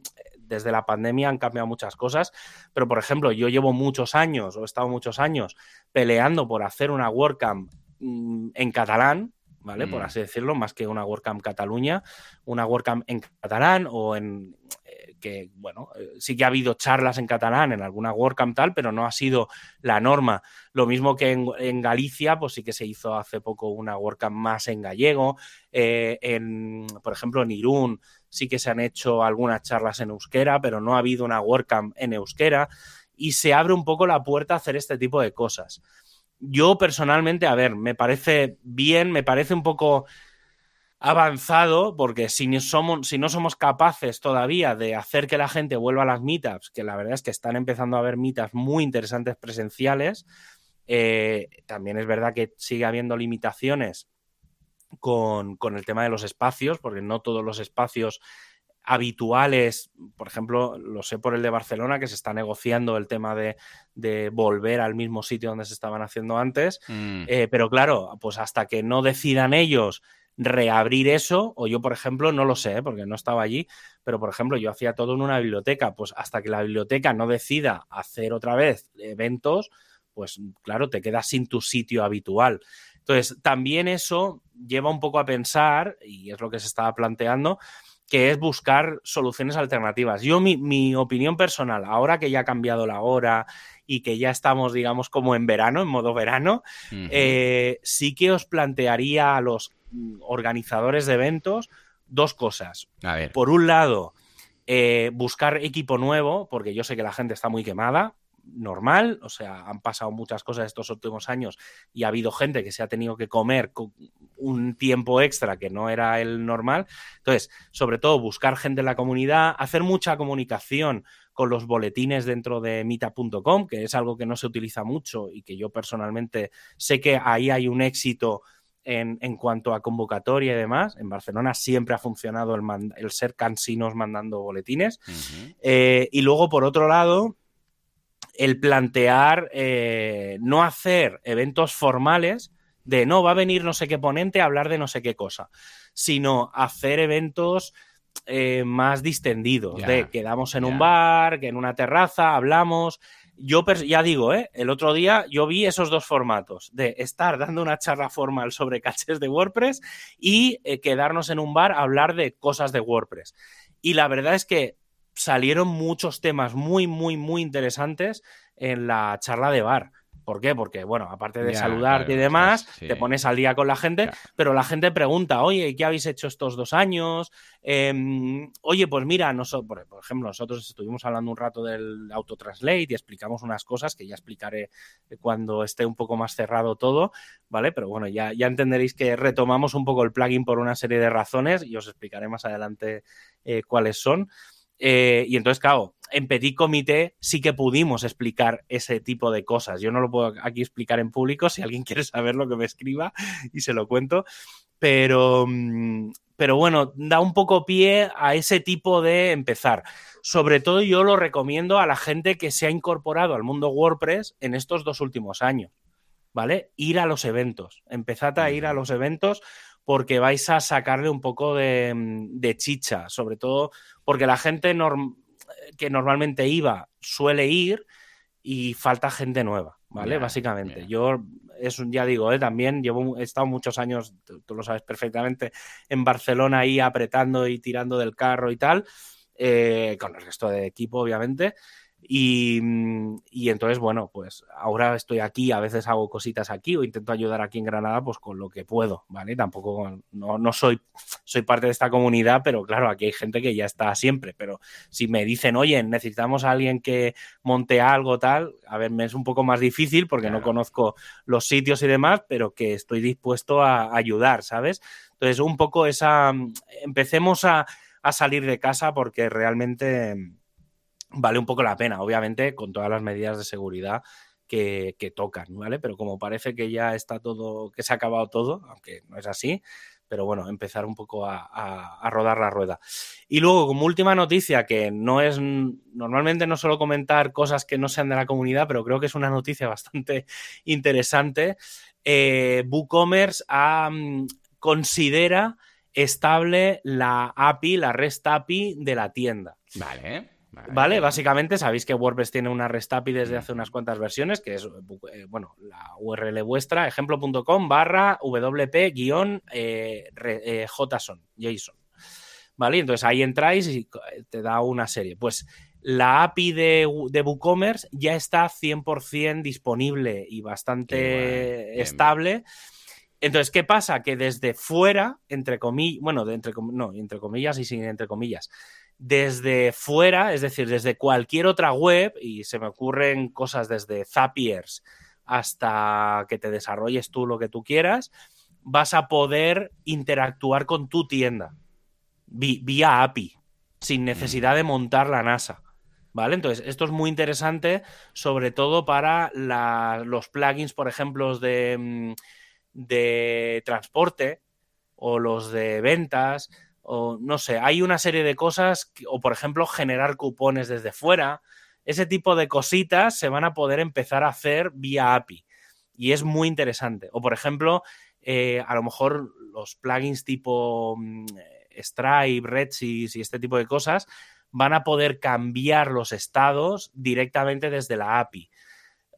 desde la pandemia han cambiado muchas cosas, pero por ejemplo, yo llevo muchos años, o he estado muchos años, peleando por hacer una WordCamp mm, en catalán, ¿vale? Por mm. así decirlo, más que una WordCamp Cataluña, una WordCamp en catalán o en eh, que, bueno, eh, sí que ha habido charlas en catalán en alguna WordCamp tal, pero no ha sido la norma. Lo mismo que en, Galicia, pues sí que se hizo hace poco una WordCamp más en gallego, eh, en, por ejemplo, en Irún sí que se han hecho algunas charlas en euskera, pero no ha habido una WordCamp en euskera y se abre un poco la puerta a hacer este tipo de cosas. Yo personalmente, a ver, me parece bien, me parece un poco avanzado, porque si no, somos, capaces todavía de hacer que la gente vuelva a las meetups, que la verdad es que están empezando a haber meetups muy interesantes presenciales, eh, también es verdad que sigue habiendo limitaciones con, con, el tema de los espacios, porque no todos los espacios habituales, por ejemplo, lo sé por el de Barcelona, que se está negociando el tema de, de volver al mismo sitio donde se estaban haciendo antes, mm. eh, pero claro, pues hasta que no decidan ellos reabrir eso, o yo, por ejemplo, no lo sé, porque no estaba allí, pero por ejemplo, yo hacía todo en una biblioteca, pues hasta que la biblioteca no decida hacer otra vez eventos, pues claro, te quedas sin tu sitio habitual. Entonces, también eso lleva un poco a pensar, y es lo que se estaba planteando, que es buscar soluciones alternativas. Yo, mi, opinión personal, ahora que ya ha cambiado la hora y que ya estamos, digamos, como en verano, en modo verano, eh, sí que os plantearía a los organizadores de eventos dos cosas. Por un lado, eh, buscar equipo nuevo, porque yo sé que la gente está muy quemada, normal, o sea, han pasado muchas cosas estos últimos años y ha habido gente que se ha tenido que comer un tiempo extra que no era el normal. Entonces, sobre todo, buscar gente en la comunidad, hacer mucha comunicación con los boletines dentro de mita.com, que es algo que no se utiliza mucho y que yo personalmente sé que ahí hay un éxito en, cuanto a convocatoria y demás. En Barcelona siempre ha funcionado el, ser cansinos mandando boletines. Eh, y luego, por otro lado, el plantear eh, no hacer eventos formales de no, va a venir no sé qué ponente a hablar de no sé qué cosa, sino hacer eventos eh, más distendidos, de quedamos en un bar, que en una terraza, hablamos, yo ya digo, ¿eh? el otro día yo vi esos dos formatos, de estar dando una charla formal sobre caches de WordPress y eh, quedarnos en un bar a hablar de cosas de WordPress. Y la verdad es que salieron muchos temas muy, muy, muy interesantes en la charla de bar. ¿Por qué? Porque, bueno, aparte de saludarte y demás, te pones al día con la gente, pero la gente pregunta, oye, ¿qué habéis hecho estos dos años? Em, oye, pues mira, nosotros, por ejemplo, nosotros estuvimos hablando un rato del autotranslate y explicamos unas cosas que ya explicaré cuando esté un poco más cerrado todo, ¿vale? Pero bueno, ya, ya entenderéis que retomamos un poco el plugin por una serie de razones y os explicaré más adelante eh, cuáles son. Eh, y entonces, claro, en Petit Comité sí que pudimos explicar ese tipo de cosas. Yo no lo puedo aquí explicar en público. Si alguien quiere saber lo que me escriba y se lo cuento. Pero, mm, pero bueno, da un poco pie a ese tipo de empezar. Sobre todo yo lo recomiendo a la gente que se ha incorporado al mundo WordPress en estos dos últimos años. ¿Vale? Ir a los eventos. Empezad a ir a los eventos porque vais a sacarle un poco de, mm, chicha, sobre todo porque la gente que normalmente iba suele ir y falta gente nueva, ¿vale? Básicamente. Yo, es un, ya digo, ¿eh? también llevo, he estado muchos años, tú, lo sabes perfectamente, en Barcelona ahí apretando y tirando del carro y tal, eh, con el resto de equipo, obviamente. Mm, y, entonces, bueno, pues ahora estoy aquí, a veces hago cositas aquí o intento ayudar aquí en Granada, pues con lo que puedo, ¿vale? Tampoco, no, no soy, soy parte de esta comunidad, pero claro, aquí hay gente que ya está siempre, pero si me dicen, oye, necesitamos a alguien que monte algo tal, a ver, me es un poco más difícil porque no conozco los sitios y demás, pero que estoy dispuesto a ayudar, ¿sabes? Entonces, un poco esa, mm, empecemos a, a salir de casa porque realmente vale un poco la pena, obviamente con todas las medidas de seguridad que, tocan, ¿vale? Pero como parece que ya está todo, que se ha acabado todo, aunque no es así, pero bueno, empezar un poco a, rodar la rueda. Y luego, como última noticia, que no es, normalmente no suelo comentar cosas que no sean de la comunidad, pero creo que es una noticia bastante interesante, eh, WooCommerce mm, considera estable la API, la REST API de la tienda. Vale. Vale, básicamente sabéis que WordPress tiene una REST API desde hace unas cuantas versiones, que es, eh, bueno, la URL vuestra, ejemplo.com barra WP guion eh, eh, JSON, JSON. Vale, entonces ahí entráis y te da una serie. Pues la API de, de WooCommerce ya está 100% disponible y bastante estable. Entonces, ¿qué pasa? Que desde fuera, entre comillas, bueno, de entre, no, entre comillas y sin entre comillas, desde fuera, es decir, desde cualquier otra web, y se me ocurren cosas desde Zapiers hasta que te desarrolles tú lo que tú quieras, vas a poder interactuar con tu tienda vía API, sin necesidad de montar la NASA. ¿Vale? Entonces, esto es muy interesante, sobre todo para los plugins, por ejemplo, de, mm, de transporte o los de ventas, o no sé, hay una serie de cosas, o por ejemplo, generar cupones desde fuera. Ese tipo de cositas se van a poder empezar a hacer vía API. Y es muy interesante. O por ejemplo, eh, a lo mejor los plugins tipo mm, Stripe, Redsys y este tipo de cosas van a poder cambiar los estados directamente desde la API.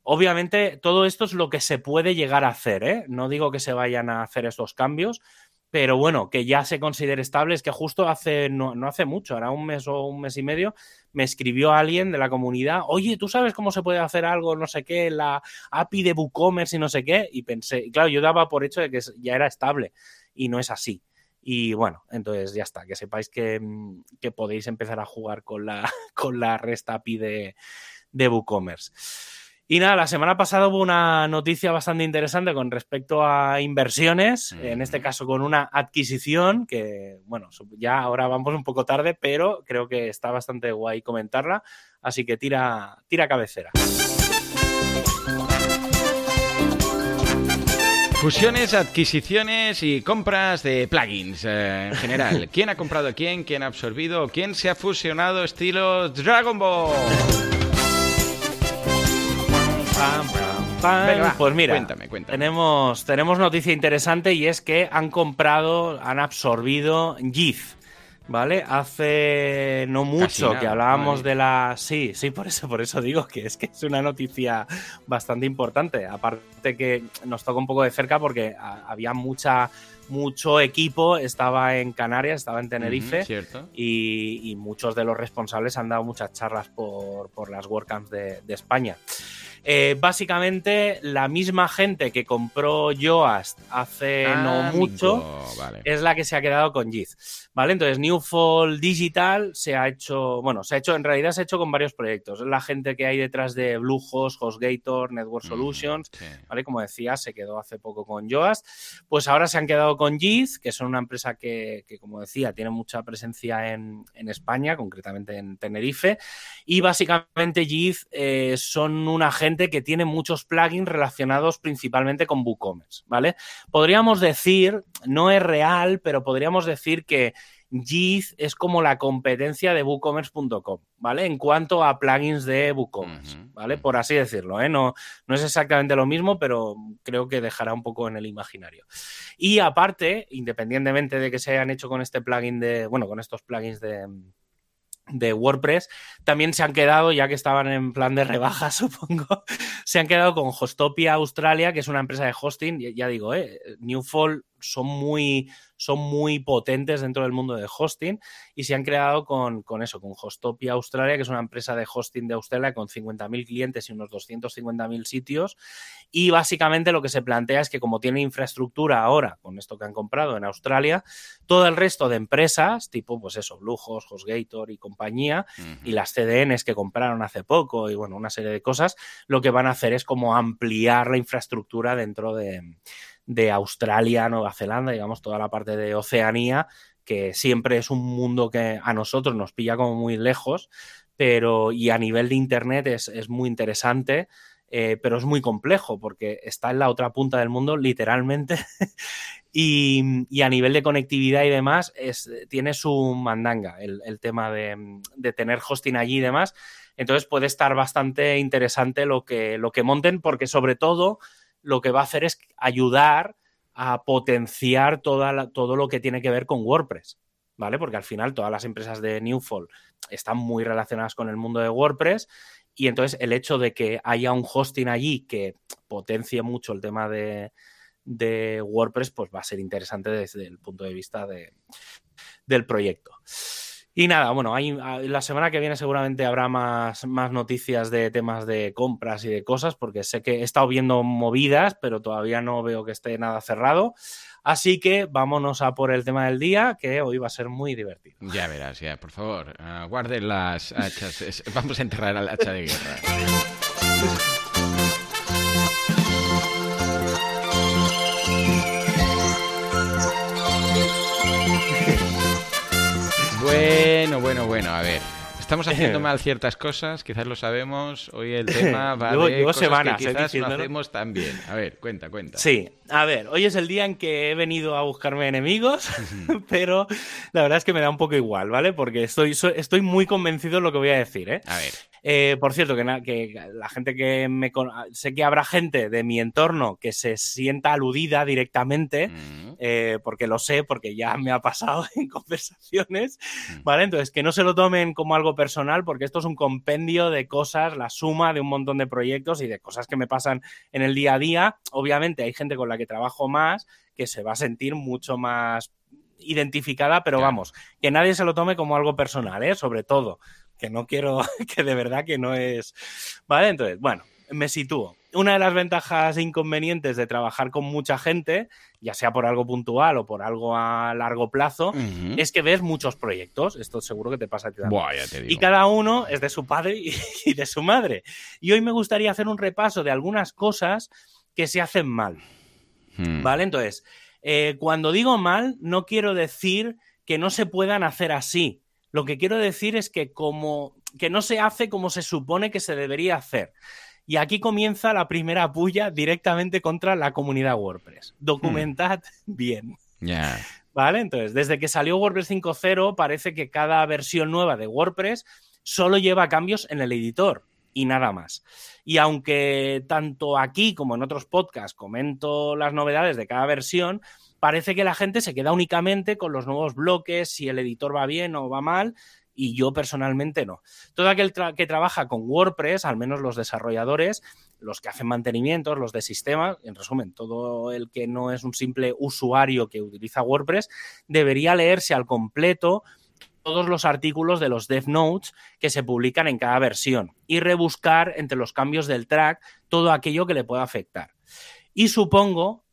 Obviamente, todo esto es lo que se puede llegar a hacer, ¿eh? No digo que se vayan a hacer estos cambios, pero bueno, que ya se considere estable. Es que justo hace, no, hace mucho, ahora un mes o un mes y medio, me escribió alguien de la comunidad, oye, ¿tú sabes cómo se puede hacer algo, no sé qué, la API de WooCommerce y no sé qué? Y pensé, claro, yo daba por hecho de que ya era estable y no es así. Y bueno, entonces ya está, que sepáis que, mm, podéis empezar a jugar con la, con la REST API de, de WooCommerce. Y nada, la semana pasada hubo una noticia bastante interesante con respecto a inversiones, en este caso con una adquisición que, bueno, ya ahora vamos un poco tarde, pero creo que está bastante guay comentarla, así que tira, tira cabecera. Fusiones, adquisiciones y compras de plugins eh, en general. ¿Quién ha comprado a quién? ¿Quién ha absorbido? ¿Quién se ha fusionado estilo Dragon Ball? Pues mira, cuéntame, cuéntame. Tenemos, tenemos noticia interesante y es que han comprado, han absorbido GIF. ¿Vale? Hace no mucho que hablábamos de la. Sí, sí, por eso, por eso digo que es que es una noticia bastante importante. Aparte que nos toca un poco de cerca porque había mucha mucho equipo estaba en Canarias, estaba en Tenerife y, muchos de los responsables han dado muchas charlas por, por las WordCamps de, de España. Eh, básicamente, la misma gente que compró Yoast hace no mucho es la que se ha quedado con Jiz. ¿Vale? Entonces, Newfall Digital se ha hecho, bueno, se ha hecho, en realidad se ha hecho con varios proyectos. La gente que hay detrás de Bluehost, HostGator, Network Solutions, ¿vale? Como decía, se quedó hace poco con Yoast. Pues ahora se han quedado con Jiz, que son una empresa que, como decía, tiene mucha presencia en, España, concretamente en Tenerife. Y básicamente Jiz eh, son una gente que tiene muchos plugins relacionados principalmente con WooCommerce, ¿vale? Podríamos decir, no es real, pero podríamos decir que Jiz es como la competencia de WooCommerce.com, ¿vale? En cuanto a plugins de WooCommerce, ¿vale? Por así decirlo, ¿eh? No, no es exactamente lo mismo, pero creo que dejará un poco en el imaginario. Y aparte, independientemente de que se hayan hecho con este plugin de, bueno, con estos plugins de, de WordPress, también se han quedado, ya que estaban en plan de rebaja, supongo, se han quedado con Hostopia Australia, que es una empresa de hosting, ya digo, eh, Newfall son muy, son muy potentes dentro del mundo de hosting y se han creado con, eso, con Hostopia Australia, que es una empresa de hosting de Australia con 50.000 clientes y unos 250.000 sitios. Y básicamente lo que se plantea es que como tiene infraestructura ahora, con esto que han comprado en Australia, todo el resto de empresas, tipo pues eso, Bluehost, HostGator y compañía, y las CDNs que compraron hace poco y bueno, una serie de cosas, lo que van a hacer es como ampliar la infraestructura dentro de de Australia, Nueva Zelanda, digamos, toda la parte de Oceanía, que siempre es un mundo que a nosotros nos pilla como muy lejos, pero y a nivel de Internet es, muy interesante. Eh, pero es muy complejo porque está en la otra punta del mundo, literalmente, y, a nivel de conectividad y demás, es, tiene su mandanga el, tema de, de, tener hosting allí y demás. Entonces puede estar bastante interesante lo que, lo que monten, porque sobre todo lo que va a hacer es ayudar a potenciar toda todo lo que tiene que ver con WordPress, ¿vale? Porque al final todas las empresas de Newfall están muy relacionadas con el mundo de WordPress y entonces el hecho de que haya un hosting allí que potencie mucho el tema de, WordPress, pues va a ser interesante desde el punto de vista del proyecto. Y nada, bueno, hay, la semana que viene seguramente habrá más, más noticias de temas de compras y de cosas, porque sé que he estado viendo movidas, pero todavía no veo que esté nada cerrado. Así que vámonos a por el tema del día, que hoy va a ser muy divertido. Ya verás, ya, por favor, uh, guarden las hachas. Vamos a enterrar al hacha de guerra. Bueno, bueno, bueno, a ver. Estamos haciendo mal ciertas cosas, quizás lo sabemos. Hoy el tema va de cosas semanas, que quizás no hacemos tan bien. A ver, cuenta, cuenta. Sí, a ver, hoy es el día en que he venido a buscarme enemigos, pero la verdad es que me da un poco igual, ¿vale? Porque estoy, estoy muy convencido de lo que voy a decir, ¿eh? A ver. Eh, por cierto, que, que, la gente que me... Sé que habrá gente de mi entorno que se sienta aludida directamente, mm. eh, porque lo sé, porque ya me ha pasado en conversaciones, mm. ¿vale? Entonces, que no se lo tomen como algo personal, porque esto es un compendio de cosas, la suma de un montón de proyectos y de cosas que me pasan en el día a día. Obviamente hay gente con la que trabajo más que se va a sentir mucho más identificada, pero vamos, que nadie se lo tome como algo personal, ¿eh? Sobre todo que no quiero, que de verdad que no es. ¿Vale? Entonces, bueno, me sitúo. Una de las ventajas e inconvenientes de trabajar con mucha gente, ya sea por algo puntual o por algo a largo plazo, es que ves muchos proyectos. Esto seguro que te pasa a ti Y cada uno es de su padre y, de su madre. Y hoy me gustaría hacer un repaso de algunas cosas que se hacen mal. Hmm. ¿Vale? Entonces, eh, cuando digo mal, no quiero decir que no se puedan hacer así. Lo que quiero decir es que como que no se hace como se supone que se debería hacer. Y aquí comienza la primera puya directamente contra la comunidad WordPress. Documentad hmm. bien. ¿Vale? Entonces, desde que salió WordPress 5.0, parece que cada versión nueva de WordPress solo lleva cambios en el editor y nada más. Y aunque tanto aquí como en otros podcasts comento las novedades de cada versión, parece que la gente se queda únicamente con los nuevos bloques, si el editor va bien o va mal, y yo personalmente no. Todo aquel que trabaja con WordPress, al menos los desarrolladores, los que hacen mantenimientos, los de sistema, en resumen, todo el que no es un simple usuario que utiliza WordPress, debería leerse al completo todos los artículos de los dev notes que se publican en cada versión y rebuscar entre los cambios del track todo aquello que le pueda afectar. Y supongo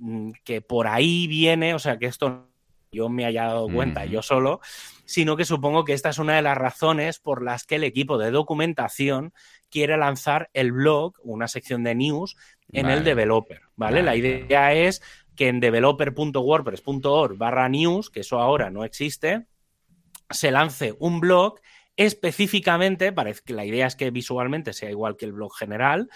Mm, que por ahí viene, o sea, que esto yo me haya dado cuenta yo solo, sino que supongo que esta es una de las razones por las que el equipo de documentación quiere lanzar el blog, una sección de news, en el developer, ¿vale? La idea es que en developer.wordpress.org barra news, que eso ahora no existe, se lance un blog específicamente, parece que la idea es que visualmente sea igual que el blog general,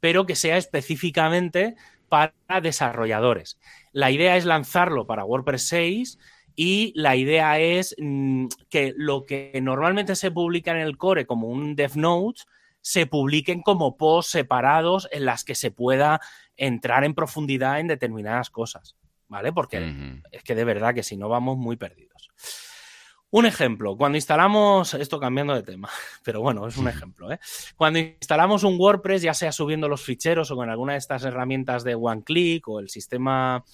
pero que sea específicamente para desarrolladores. La idea es lanzarlo para WordPress 6 y la idea es mm, que lo que normalmente se publica en el core como un dev note se publiquen como posts separados en las que se pueda entrar en profundidad en determinadas cosas, ¿vale? Porque es que de verdad que si no vamos muy perdidos. Un ejemplo, cuando instalamos, esto cambiando de tema, pero bueno, es un ejemplo, ¿eh? Cuando instalamos un WordPress, ya sea subiendo los ficheros o con alguna de estas herramientas de OneClick o el sistema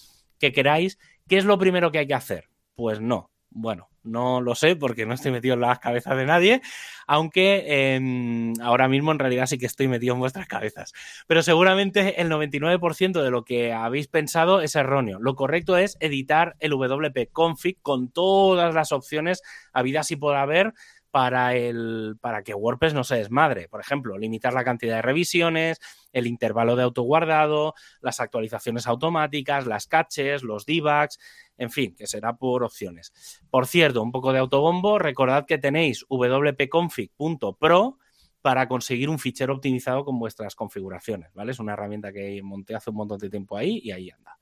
que queráis, ¿qué es lo primero que hay que hacer? Pues no. Bueno, no lo sé porque no estoy metido en las cabezas de nadie, aunque em, ahora mismo en realidad sí que estoy metido en vuestras cabezas. Pero seguramente el 99% de lo que habéis pensado es erróneo. Lo correcto es editar el WP config con todas las opciones habidas y por haber para, el, para que WordPress no se desmadre. Por ejemplo, limitar la cantidad de revisiones, el intervalo de autoguardado, las actualizaciones automáticas, las caches, los debugs, en fin, que será por opciones. Por cierto, un poco de autobombo, recordad que tenéis wp-config.pro para conseguir un fichero optimizado con vuestras configuraciones, ¿vale? Es una herramienta que monté hace un montón de tiempo ahí y ahí anda.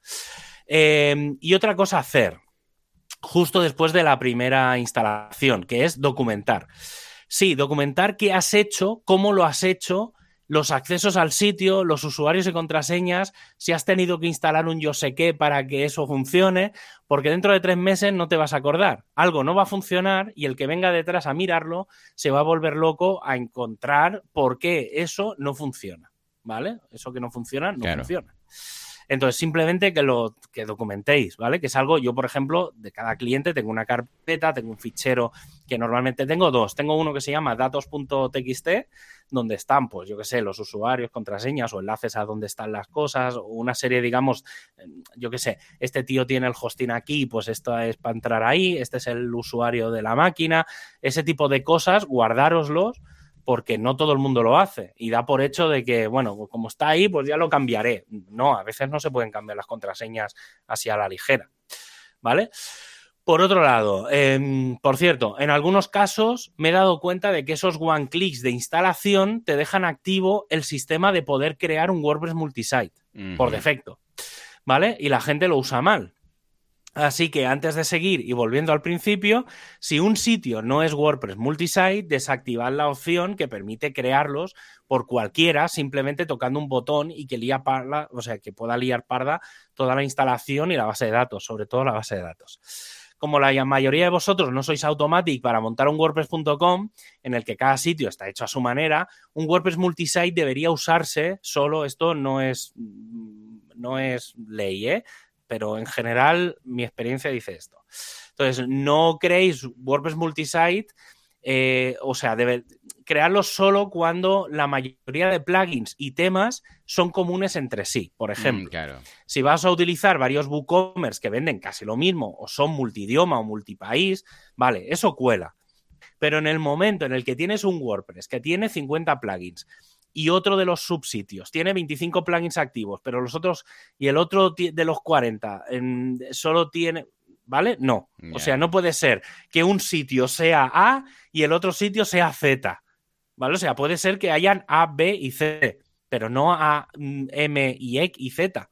Eh, y otra cosa hacer, justo después de la primera instalación, que es documentar. Sí, documentar qué has hecho, cómo lo has hecho, los accesos al sitio, los usuarios y contraseñas, si has tenido que instalar un yo sé qué para que eso funcione, porque dentro de tres meses no te vas a acordar. Algo no va a funcionar y el que venga detrás a mirarlo se va a volver loco a encontrar por qué eso no funciona. ¿Vale? Eso que no funciona, no funciona. Entonces, simplemente que lo que documentéis, ¿vale? Que es algo, yo, por ejemplo, de cada cliente tengo una carpeta, tengo un fichero que normalmente tengo dos. Tengo uno que se llama datos.txt, donde están, pues, yo qué sé, los usuarios, contraseñas o enlaces a dónde están las cosas, o una serie, digamos, yo qué sé, este tío tiene el hosting aquí, pues esto es para entrar ahí, este es el usuario de la máquina, ese tipo de cosas, guardároslos porque no todo el mundo lo hace y da por hecho de que, bueno, pues como está ahí, pues ya lo cambiaré. No, a veces no se pueden cambiar las contraseñas así a la ligera, ¿vale? Por otro lado, em, por cierto, en algunos casos me he dado cuenta de que esos one clicks de instalación te dejan activo el sistema de poder crear un WordPress multisite por defecto. ¿Vale? Y la gente lo usa mal. Así que antes de seguir y volviendo al principio, si un sitio no es WordPress multisite, desactivad la opción que permite crearlos por cualquiera, simplemente tocando un botón y que lía parda, o sea, que pueda liar parda toda la instalación y la base de datos, sobre todo la base de datos. Como la mayoría de vosotros no sois Automatic para montar un WordPress.com en el que cada sitio está hecho a su manera, un WordPress multisite debería usarse solo, esto no es, no es ley, ¿eh? pero en general mi experiencia dice esto. Entonces, no creéis WordPress multisite, eh, o sea, debe crearlo solo cuando la mayoría de plugins y temas son comunes entre sí. Por mm, ejemplo, si vas a utilizar varios WooCommerce que venden casi lo mismo o son multidioma o multipaís, vale, eso cuela. Pero en el momento en el que tienes un WordPress que tiene 50 plugins y otro de los subsitios tiene 25 plugins activos, pero los otros y el otro de los 40 solo tiene, ¿vale? No. O sea, no puede ser que un sitio sea A y el otro sitio sea Z. ¿Vale? O sea, puede ser que hayan A, B y C, pero no A, mm, M y X y Z.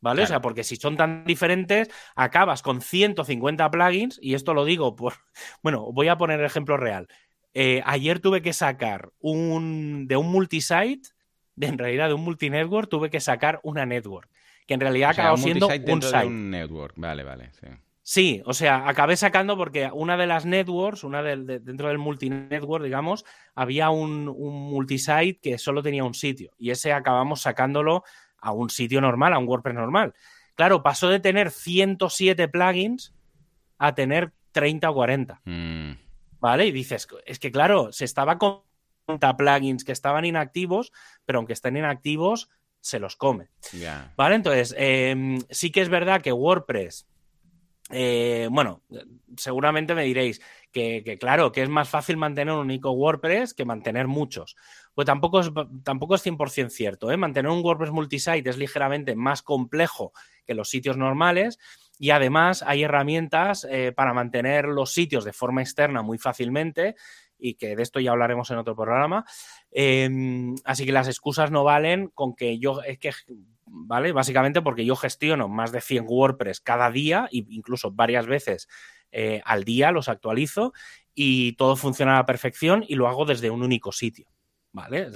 ¿Vale? O sea, porque si son tan diferentes, acabas con 150 plugins, y esto lo digo por. Bueno, voy a poner el ejemplo real. Eh, ayer tuve que sacar un de un multisite, de, en realidad de un multinetwork, tuve que sacar una network, que en realidad acabó siendo un site. un network, vale, vale, sí. Sí, o sea, acabé sacando porque una de las networks, una dentro del multinetwork, digamos, había un, un, multisite que solo tenía un sitio y ese acabamos sacándolo a un sitio normal, a un WordPress normal. Claro, pasó de tener 107 plugins a tener 30 o 40. ¿vale? Y dices, es que claro, se estaba con plugins que estaban inactivos, pero aunque estén inactivos, se los come. ¿Vale? Entonces, em, sí que es verdad que WordPress, eh, bueno, seguramente me diréis que, claro, que es más fácil mantener un único WordPress que mantener muchos. Pues tampoco es, tampoco es 100% cierto. ¿eh? Mantener un WordPress multisite es ligeramente más complejo que los sitios normales y además hay herramientas eh, para mantener los sitios de forma externa muy fácilmente y que de esto ya hablaremos en otro programa. Em, así que las excusas no valen con que yo, es que, ¿vale? Básicamente porque yo gestiono más de 100 WordPress cada día, e incluso varias veces eh, al día los actualizo y todo funciona a la perfección y lo hago desde un único sitio. ¿vale?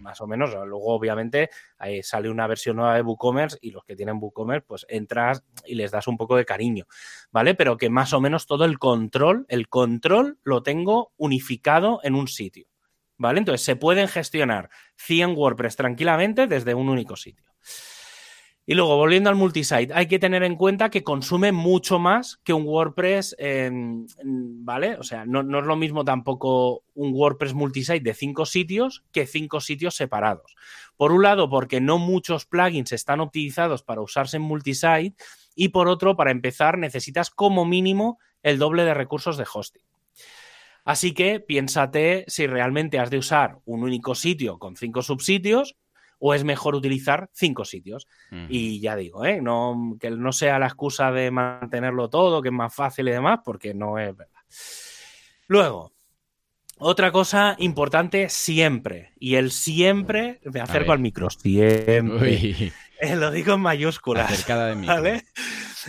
más o menos. Luego, obviamente, ahí sale una versión nueva de WooCommerce y los que tienen WooCommerce, pues entras y les das un poco de cariño, ¿vale? Pero que más o menos todo el control, el control lo tengo unificado en un sitio, ¿vale? Entonces, se pueden gestionar 100 WordPress tranquilamente desde un único sitio. Y luego, volviendo al multisite, hay que tener en cuenta que consume mucho más que un WordPress, ¿vale? O sea, no, es lo mismo tampoco un WordPress multisite de cinco sitios que cinco sitios separados. Por un lado, porque no muchos plugins están optimizados para usarse en multisite y por otro, para empezar, necesitas como mínimo el doble de recursos de hosting. Así que piénsate si realmente has de usar un único sitio con cinco subsitios o es mejor utilizar cinco sitios. Y ya digo, ¿eh? no, que no sea la excusa de mantenerlo todo, que es más fácil y demás, porque no es verdad. Luego, otra cosa importante siempre, y el siempre, me acerco al micro, siempre. Eh, lo digo en mayúsculas. de mí. ¿vale?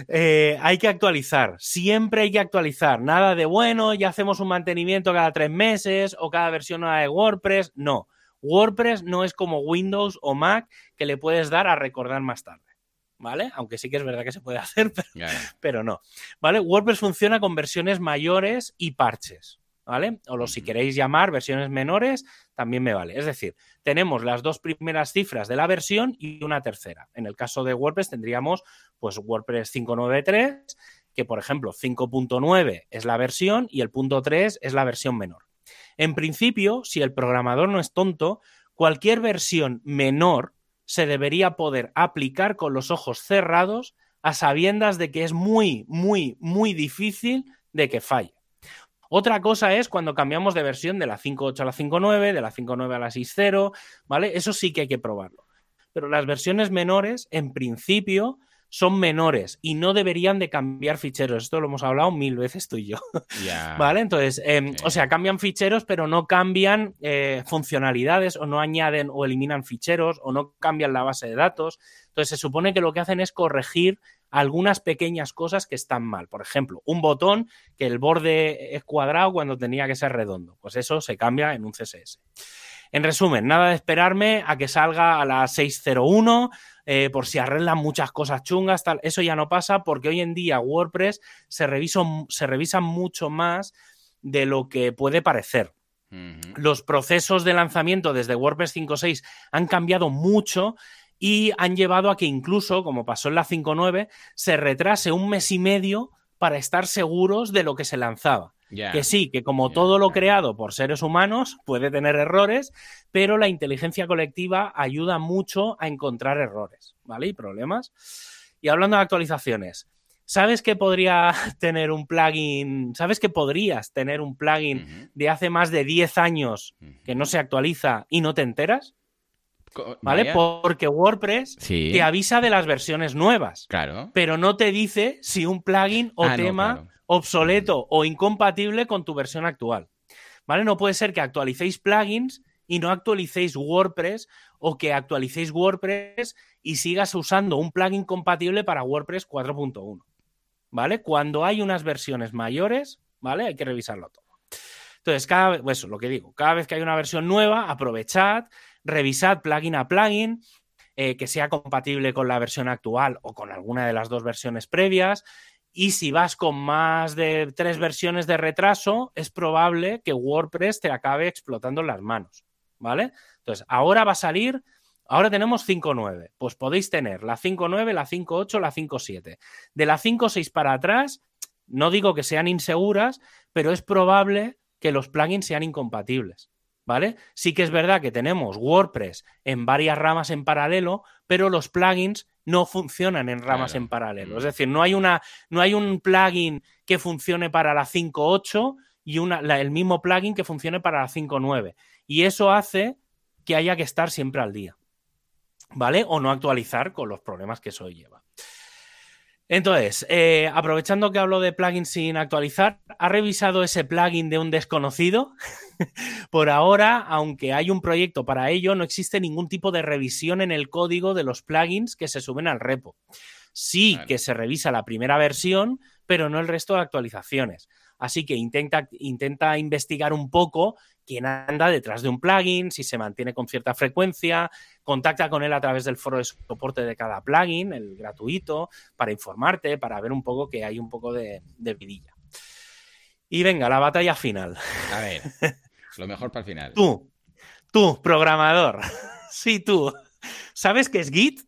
Eh, hay que actualizar, siempre hay que actualizar. Nada de bueno, ya hacemos un mantenimiento cada tres meses o cada versión nueva de WordPress. No. WordPress no es como Windows o Mac que le puedes dar a recordar más tarde. ¿Vale? Aunque sí que es verdad que se puede hacer, pero, no. ¿Vale? WordPress funciona con versiones mayores y parches. ¿Vale? O los, si queréis llamar versiones menores, también me vale. Es decir, tenemos las dos primeras cifras de la versión y una tercera. En el caso de WordPress tendríamos pues WordPress 593, que por ejemplo 5.9 es la versión y el punto 3 es la versión menor. En principio, si el programador no es tonto, cualquier versión menor se debería poder aplicar con los ojos cerrados a sabiendas de que es muy, muy, muy difícil de que falle. Otra cosa es cuando cambiamos de versión de la 5.8 a la 5.9, de la 5.9 a la 6.0, ¿vale? Eso sí que hay que probarlo. Pero las versiones menores, en principio, son menores y no deberían de cambiar ficheros. Esto lo hemos hablado mil veces tú y yo. ¿Vale? Entonces, em, o sea, cambian ficheros, pero no cambian eh, funcionalidades o no añaden o eliminan ficheros o no cambian la base de datos. Entonces, se supone que lo que hacen es corregir algunas pequeñas cosas que están mal. Por ejemplo, un botón que el borde es cuadrado cuando tenía que ser redondo. Pues eso se cambia en un CSS. En resumen, nada de esperarme a que salga a las 6.01 eh, por si arreglan muchas cosas chungas, tal. Eso ya no pasa porque hoy en día WordPress se, se revisa mucho más de lo que puede parecer. Los procesos de lanzamiento desde WordPress 5.6 han cambiado mucho y han llevado a que incluso, como pasó en la 5.9, se retrase un mes y medio para estar seguros de lo que se lanzaba. Que sí, que como todo lo creado por seres humanos puede tener errores, pero la inteligencia colectiva ayuda mucho a encontrar errores, ¿vale? Y problemas. Y hablando de actualizaciones, ¿sabes que podría tener un plugin? ¿Sabes que podrías tener un plugin de hace más de 10 años que no se actualiza y no te enteras? ¿Vale? Porque WordPress te avisa de las versiones nuevas. Claro. Pero no te dice si un plugin o ah, tema obsoleto o incompatible con tu versión actual. ¿Vale? No puede ser que actualicéis plugins y no actualicéis WordPress o que actualicéis WordPress y sigas usando un plugin compatible para WordPress 4.1. ¿Vale? Cuando hay unas versiones mayores, ¿vale? Hay que revisarlo todo. Entonces, cada vez, pues eso, lo que digo, cada vez que hay una versión nueva, aprovechad, revisad plugin a plugin, eh, que sea compatible con la versión actual o con alguna de las dos versiones previas. Y si vas con más de tres versiones de retraso, es probable que WordPress te acabe explotando las manos, ¿vale? Entonces, ahora va a salir, ahora tenemos 5.9, pues podéis tener la 5.9, la 5.8, la 5.7. De la 5.6 para atrás, no digo que sean inseguras, pero es probable que los plugins sean incompatibles. ¿Vale? Sí que es verdad que tenemos WordPress en varias ramas en paralelo, pero los plugins no funcionan en ramas en paralelo. Es mm. decir, no hay, una, no hay un plugin que funcione para la 5.8 y una, el mismo plugin que funcione para la 5.9. Y eso hace que haya que estar siempre al día. ¿Vale? O no actualizar con los problemas que eso lleva. Entonces, eh, aprovechando que hablo de plugins sin actualizar, ¿ha revisado ese plugin de un desconocido? Por ahora, aunque hay un proyecto para ello, no existe ningún tipo de revisión en el código de los plugins que se suben al repo. Sí que se revisa la primera versión, pero no el resto de actualizaciones. Así que intenta, intenta investigar un poco quién anda detrás de un plugin, si se mantiene con cierta frecuencia, contacta con él a través del foro de soporte de cada plugin, el gratuito, para informarte, para ver un poco que hay un poco de, vidilla. Y venga, la batalla final. A ver, lo mejor para el final. Tú, tú, programador. Sí, tú. ¿Sabes qué es Git?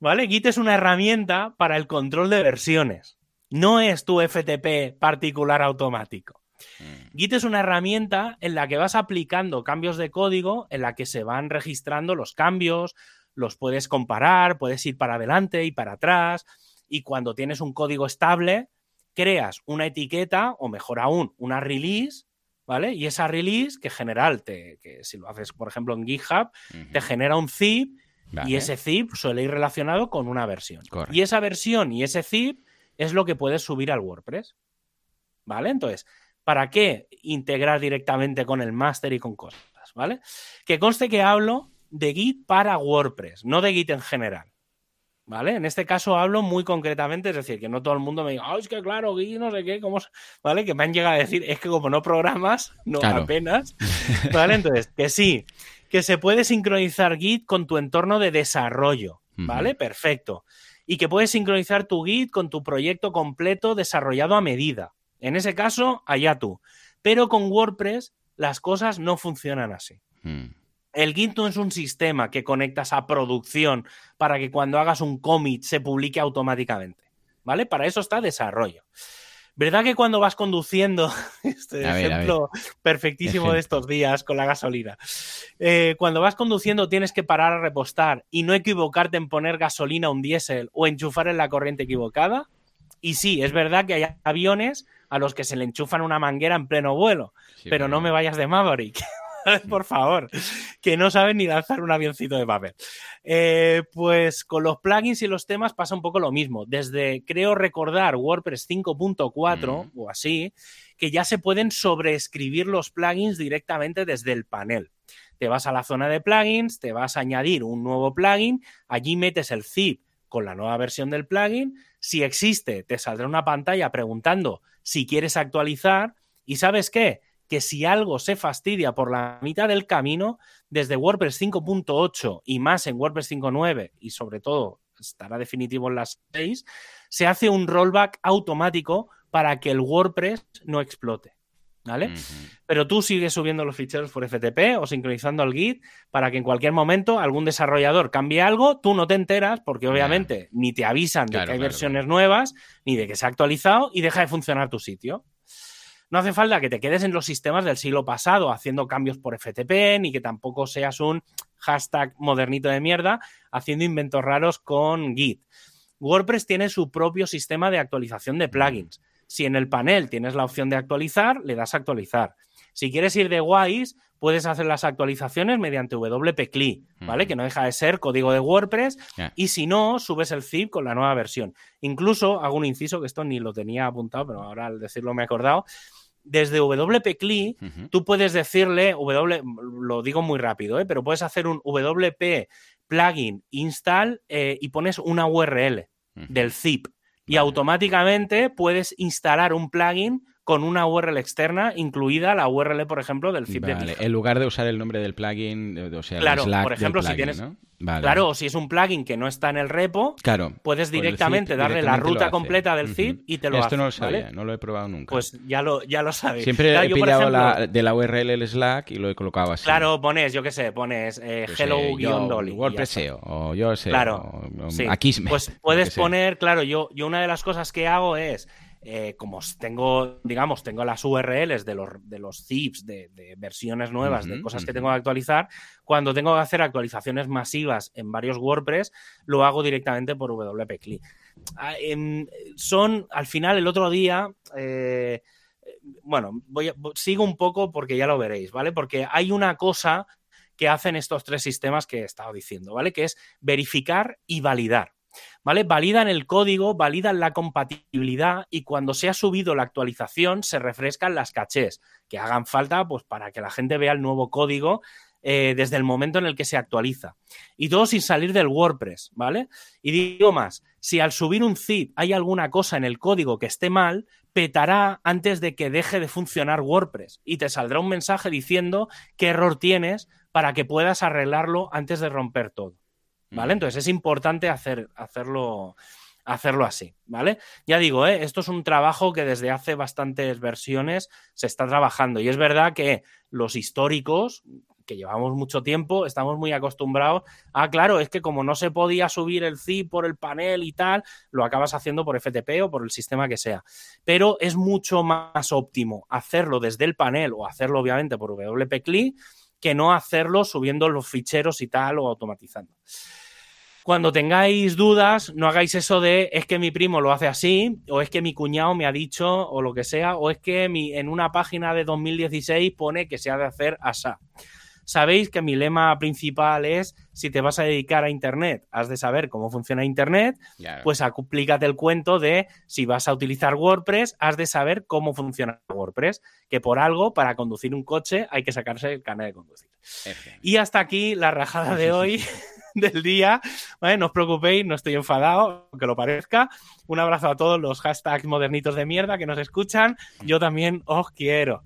¿Vale? Git es una herramienta para el control de versiones no es tu FTP particular automático. Mm. Git es una herramienta en la que vas aplicando cambios de código, en la que se van registrando los cambios, los puedes comparar, puedes ir para adelante y para atrás, y cuando tienes un código estable, creas una etiqueta, o mejor aún, una release, ¿vale? Y esa release, que general, te, que si lo haces, por ejemplo, en GitHub, te genera un zip, y ese zip suele ir relacionado con una versión. Y esa versión y ese zip es lo que puedes subir al WordPress. ¿Vale? Entonces, ¿para qué integrar directamente con el máster y con cosas? ¿Vale? Que conste que hablo de Git para WordPress, no de Git en general. ¿Vale? En este caso hablo muy concretamente, es decir, que no todo el mundo me diga, oh, es que claro, Git, no sé qué, ¿cómo? ¿Vale? Que me han llegado a decir, es que como no programas, no apenas. ¿Vale? Entonces, que sí, que se puede sincronizar Git con tu entorno de desarrollo. ¿Vale? Perfecto y que puedes sincronizar tu Git con tu proyecto completo desarrollado a medida. En ese caso, allá tú. Pero con WordPress las cosas no funcionan así. Hmm. El Git no es un sistema que conectas a producción para que cuando hagas un commit se publique automáticamente. ¿Vale? Para eso está desarrollo. ¿Verdad que cuando vas conduciendo, este ejemplo perfectísimo de estos días con la gasolina, eh, cuando vas conduciendo tienes que parar a repostar y no equivocarte en poner gasolina a un diésel o enchufar en la corriente equivocada? Y sí, es verdad que hay aviones a los que se le enchufan una manguera en pleno vuelo, pero no me vayas de Maverick. Por favor, que no saben ni lanzar un avioncito de papel. Eh, pues con los plugins y los temas pasa un poco lo mismo. Desde, creo recordar, WordPress 5.4 mm. o así, que ya se pueden sobreescribir los plugins directamente desde el panel. Te vas a la zona de plugins, te vas a añadir un nuevo plugin, allí metes el zip con la nueva versión del plugin. Si existe, te saldrá una pantalla preguntando si quieres actualizar. ¿Y sabes qué? que si algo se fastidia por la mitad del camino, desde WordPress 5.8 y más en WordPress 5.9 y sobre todo estará definitivo en las 6, se hace un rollback automático para que el WordPress no explote. ¿Vale? Pero tú sigues subiendo los ficheros por FTP o sincronizando al Git para que en cualquier momento algún desarrollador cambie algo, tú no te enteras porque obviamente ni te avisan de que hay versiones nuevas ni de que se ha actualizado y deja de funcionar tu sitio. No hace falta que te quedes en los sistemas del siglo pasado haciendo cambios por FTP, ni que tampoco seas un hashtag modernito de mierda haciendo inventos raros con Git. WordPress tiene su propio sistema de actualización de plugins. Si en el panel tienes la opción de actualizar, le das a actualizar. Si quieres ir de guays, puedes hacer las actualizaciones mediante WP-CLI, ¿vale? Que no deja de ser código de WordPress. Y si no, subes el zip con la nueva versión. Incluso hago un inciso, que esto ni lo tenía apuntado, pero ahora al decirlo me he acordado desde WP-CLI, tú puedes decirle, w, lo digo muy rápido, ¿eh? pero puedes hacer un WP plugin install eh, y pones una URL del zip. Y automáticamente puedes instalar un plugin con una URL externa, incluida la URL, por ejemplo, del zip vale. En lugar de usar el nombre del plugin, o sea, claro, por ejemplo, si tienes, Claro, si es un plugin que no está en el repo, claro, puedes directamente darle la ruta completa del zip y te lo Esto no lo sabía, no lo he probado nunca. Pues ya lo, ya lo sabes. Siempre he pillado la, de la URL el Slack y lo he colocado así. Claro, pones, yo qué sé, pones eh, hello-dolly. WordPress o yo sé. Claro, aquí Pues puedes poner, claro, yo, yo una de las cosas que hago es eh, como tengo, digamos, tengo las URLs de los, de los zips de, versiones nuevas, de cosas que tengo que actualizar, cuando tengo que hacer actualizaciones masivas en varios WordPress, lo hago directamente por WP-CLI. Ah, son, al final, el otro día, eh, bueno, voy sigo un poco porque ya lo veréis, ¿vale? Porque hay una cosa que hacen estos tres sistemas que he estado diciendo, ¿vale? Que es verificar y validar. ¿Vale? Validan el código, validan la compatibilidad y cuando se ha subido la actualización se refrescan las cachés que hagan falta pues, para que la gente vea el nuevo código eh, desde el momento en el que se actualiza. Y todo sin salir del WordPress, ¿vale? Y digo más, si al subir un zip hay alguna cosa en el código que esté mal, petará antes de que deje de funcionar WordPress y te saldrá un mensaje diciendo qué error tienes para que puedas arreglarlo antes de romper todo. ¿Vale? Entonces es importante hacer, hacerlo, hacerlo así, ¿vale? Ya digo, ¿eh? esto es un trabajo que desde hace bastantes versiones se está trabajando y es verdad que los históricos, que llevamos mucho tiempo, estamos muy acostumbrados a, claro, es que como no se podía subir el zip por el panel y tal, lo acabas haciendo por FTP o por el sistema que sea. Pero es mucho más óptimo hacerlo desde el panel o hacerlo obviamente por WP-CLI que no hacerlo subiendo los ficheros y tal o automatizando. Cuando tengáis dudas, no hagáis eso de es que mi primo lo hace así, o es que mi cuñado me ha dicho, o lo que sea, o es que mi, en una página de 2016 pone que se ha de hacer asá. Sabéis que mi lema principal es, si te vas a dedicar a Internet, has de saber cómo funciona Internet, pues aplícate el cuento de, si vas a utilizar WordPress, has de saber cómo funciona WordPress, que por algo, para conducir un coche, hay que sacarse el carnet de conducir. Y hasta aquí la rajada de hoy. del día. No os preocupéis, no estoy enfadado, aunque lo parezca. Un abrazo a todos los hashtags modernitos de mierda que nos escuchan. Yo también os quiero.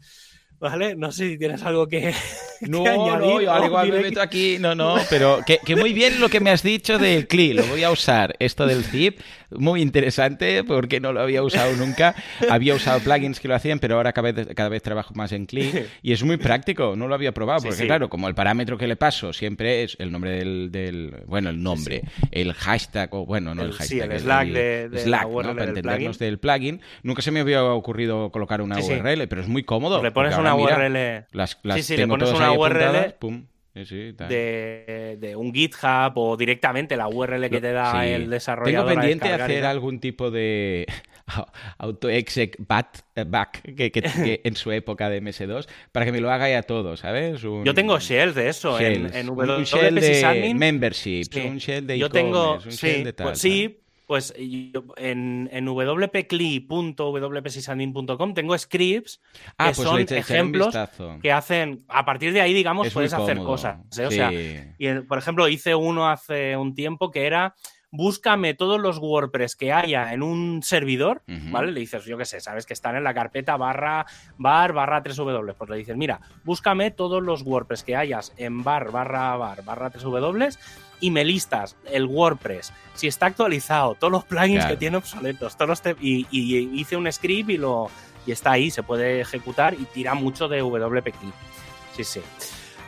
¿Vale? No sé si tienes algo que. No, no, yo al igual me meto aquí. No, no, pero que, muy bien lo que me has dicho del CLI. Lo voy a usar. Esto del zip, muy interesante porque no lo había usado nunca. Había usado plugins que lo hacían, pero ahora cada vez, cada vez trabajo más en CLI. Y es muy práctico. No lo había probado porque, claro, como el parámetro que le paso siempre es el nombre del. bueno, el nombre, el hashtag, o bueno, no el, hashtag. Sí, el, Slack de, Slack, ¿no? Para entendernos del plugin. Nunca se me había ocurrido colocar una URL, pero es muy cómodo. Le pones una URL. Las, las sí, sí, le pones una URL pum. de, de, un GitHub o directamente la URL que te da el desarrollador. Tengo pendiente hacer algún tipo de AutoExec eh, Back que, en su época de MS2 para que me lo haga ya todo, ¿sabes? Yo tengo shells de eso en, en Un shell de membership, un shell de Yo tengo, sí, de tal, pues, sí, pues en, en wp.wpsysadmin.com tengo scripts que ah, pues son ejemplos que hacen. A partir de ahí, digamos, puedes hacer cosas. ¿eh? O sea, y, por ejemplo, hice uno hace un tiempo que era búscame todos los WordPress que haya en un servidor, ¿vale? Le dices, yo qué sé, sabes que están en la carpeta barra bar barra 3W. Pues le dices, mira, búscame todos los WordPress que hayas en bar barra bar barra 3W y me listas el WordPress, si está actualizado, todos los plugins que tiene obsoletos, todos los y, hice un script y lo y está ahí, se puede ejecutar y tira mucho de WP Sí, sí.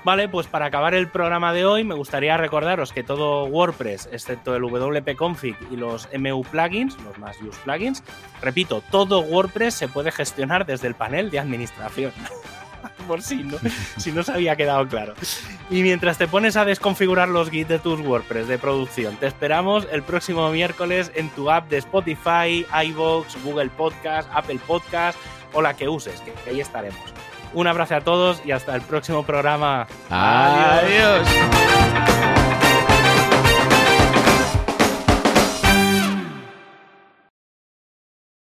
Vale, pues para acabar el programa de hoy me gustaría recordaros que todo WordPress, excepto el WP Config y los MU plugins, los más use plugins, repito, todo WordPress se puede gestionar desde el panel de administración. Por si no, si no se había quedado claro. Y mientras te pones a desconfigurar los gits de tus WordPress de producción, te esperamos el próximo miércoles en tu app de Spotify, iVoox, Google Podcast, Apple Podcast o la que uses, que ahí estaremos. Un abrazo a todos y hasta el próximo programa. Adiós.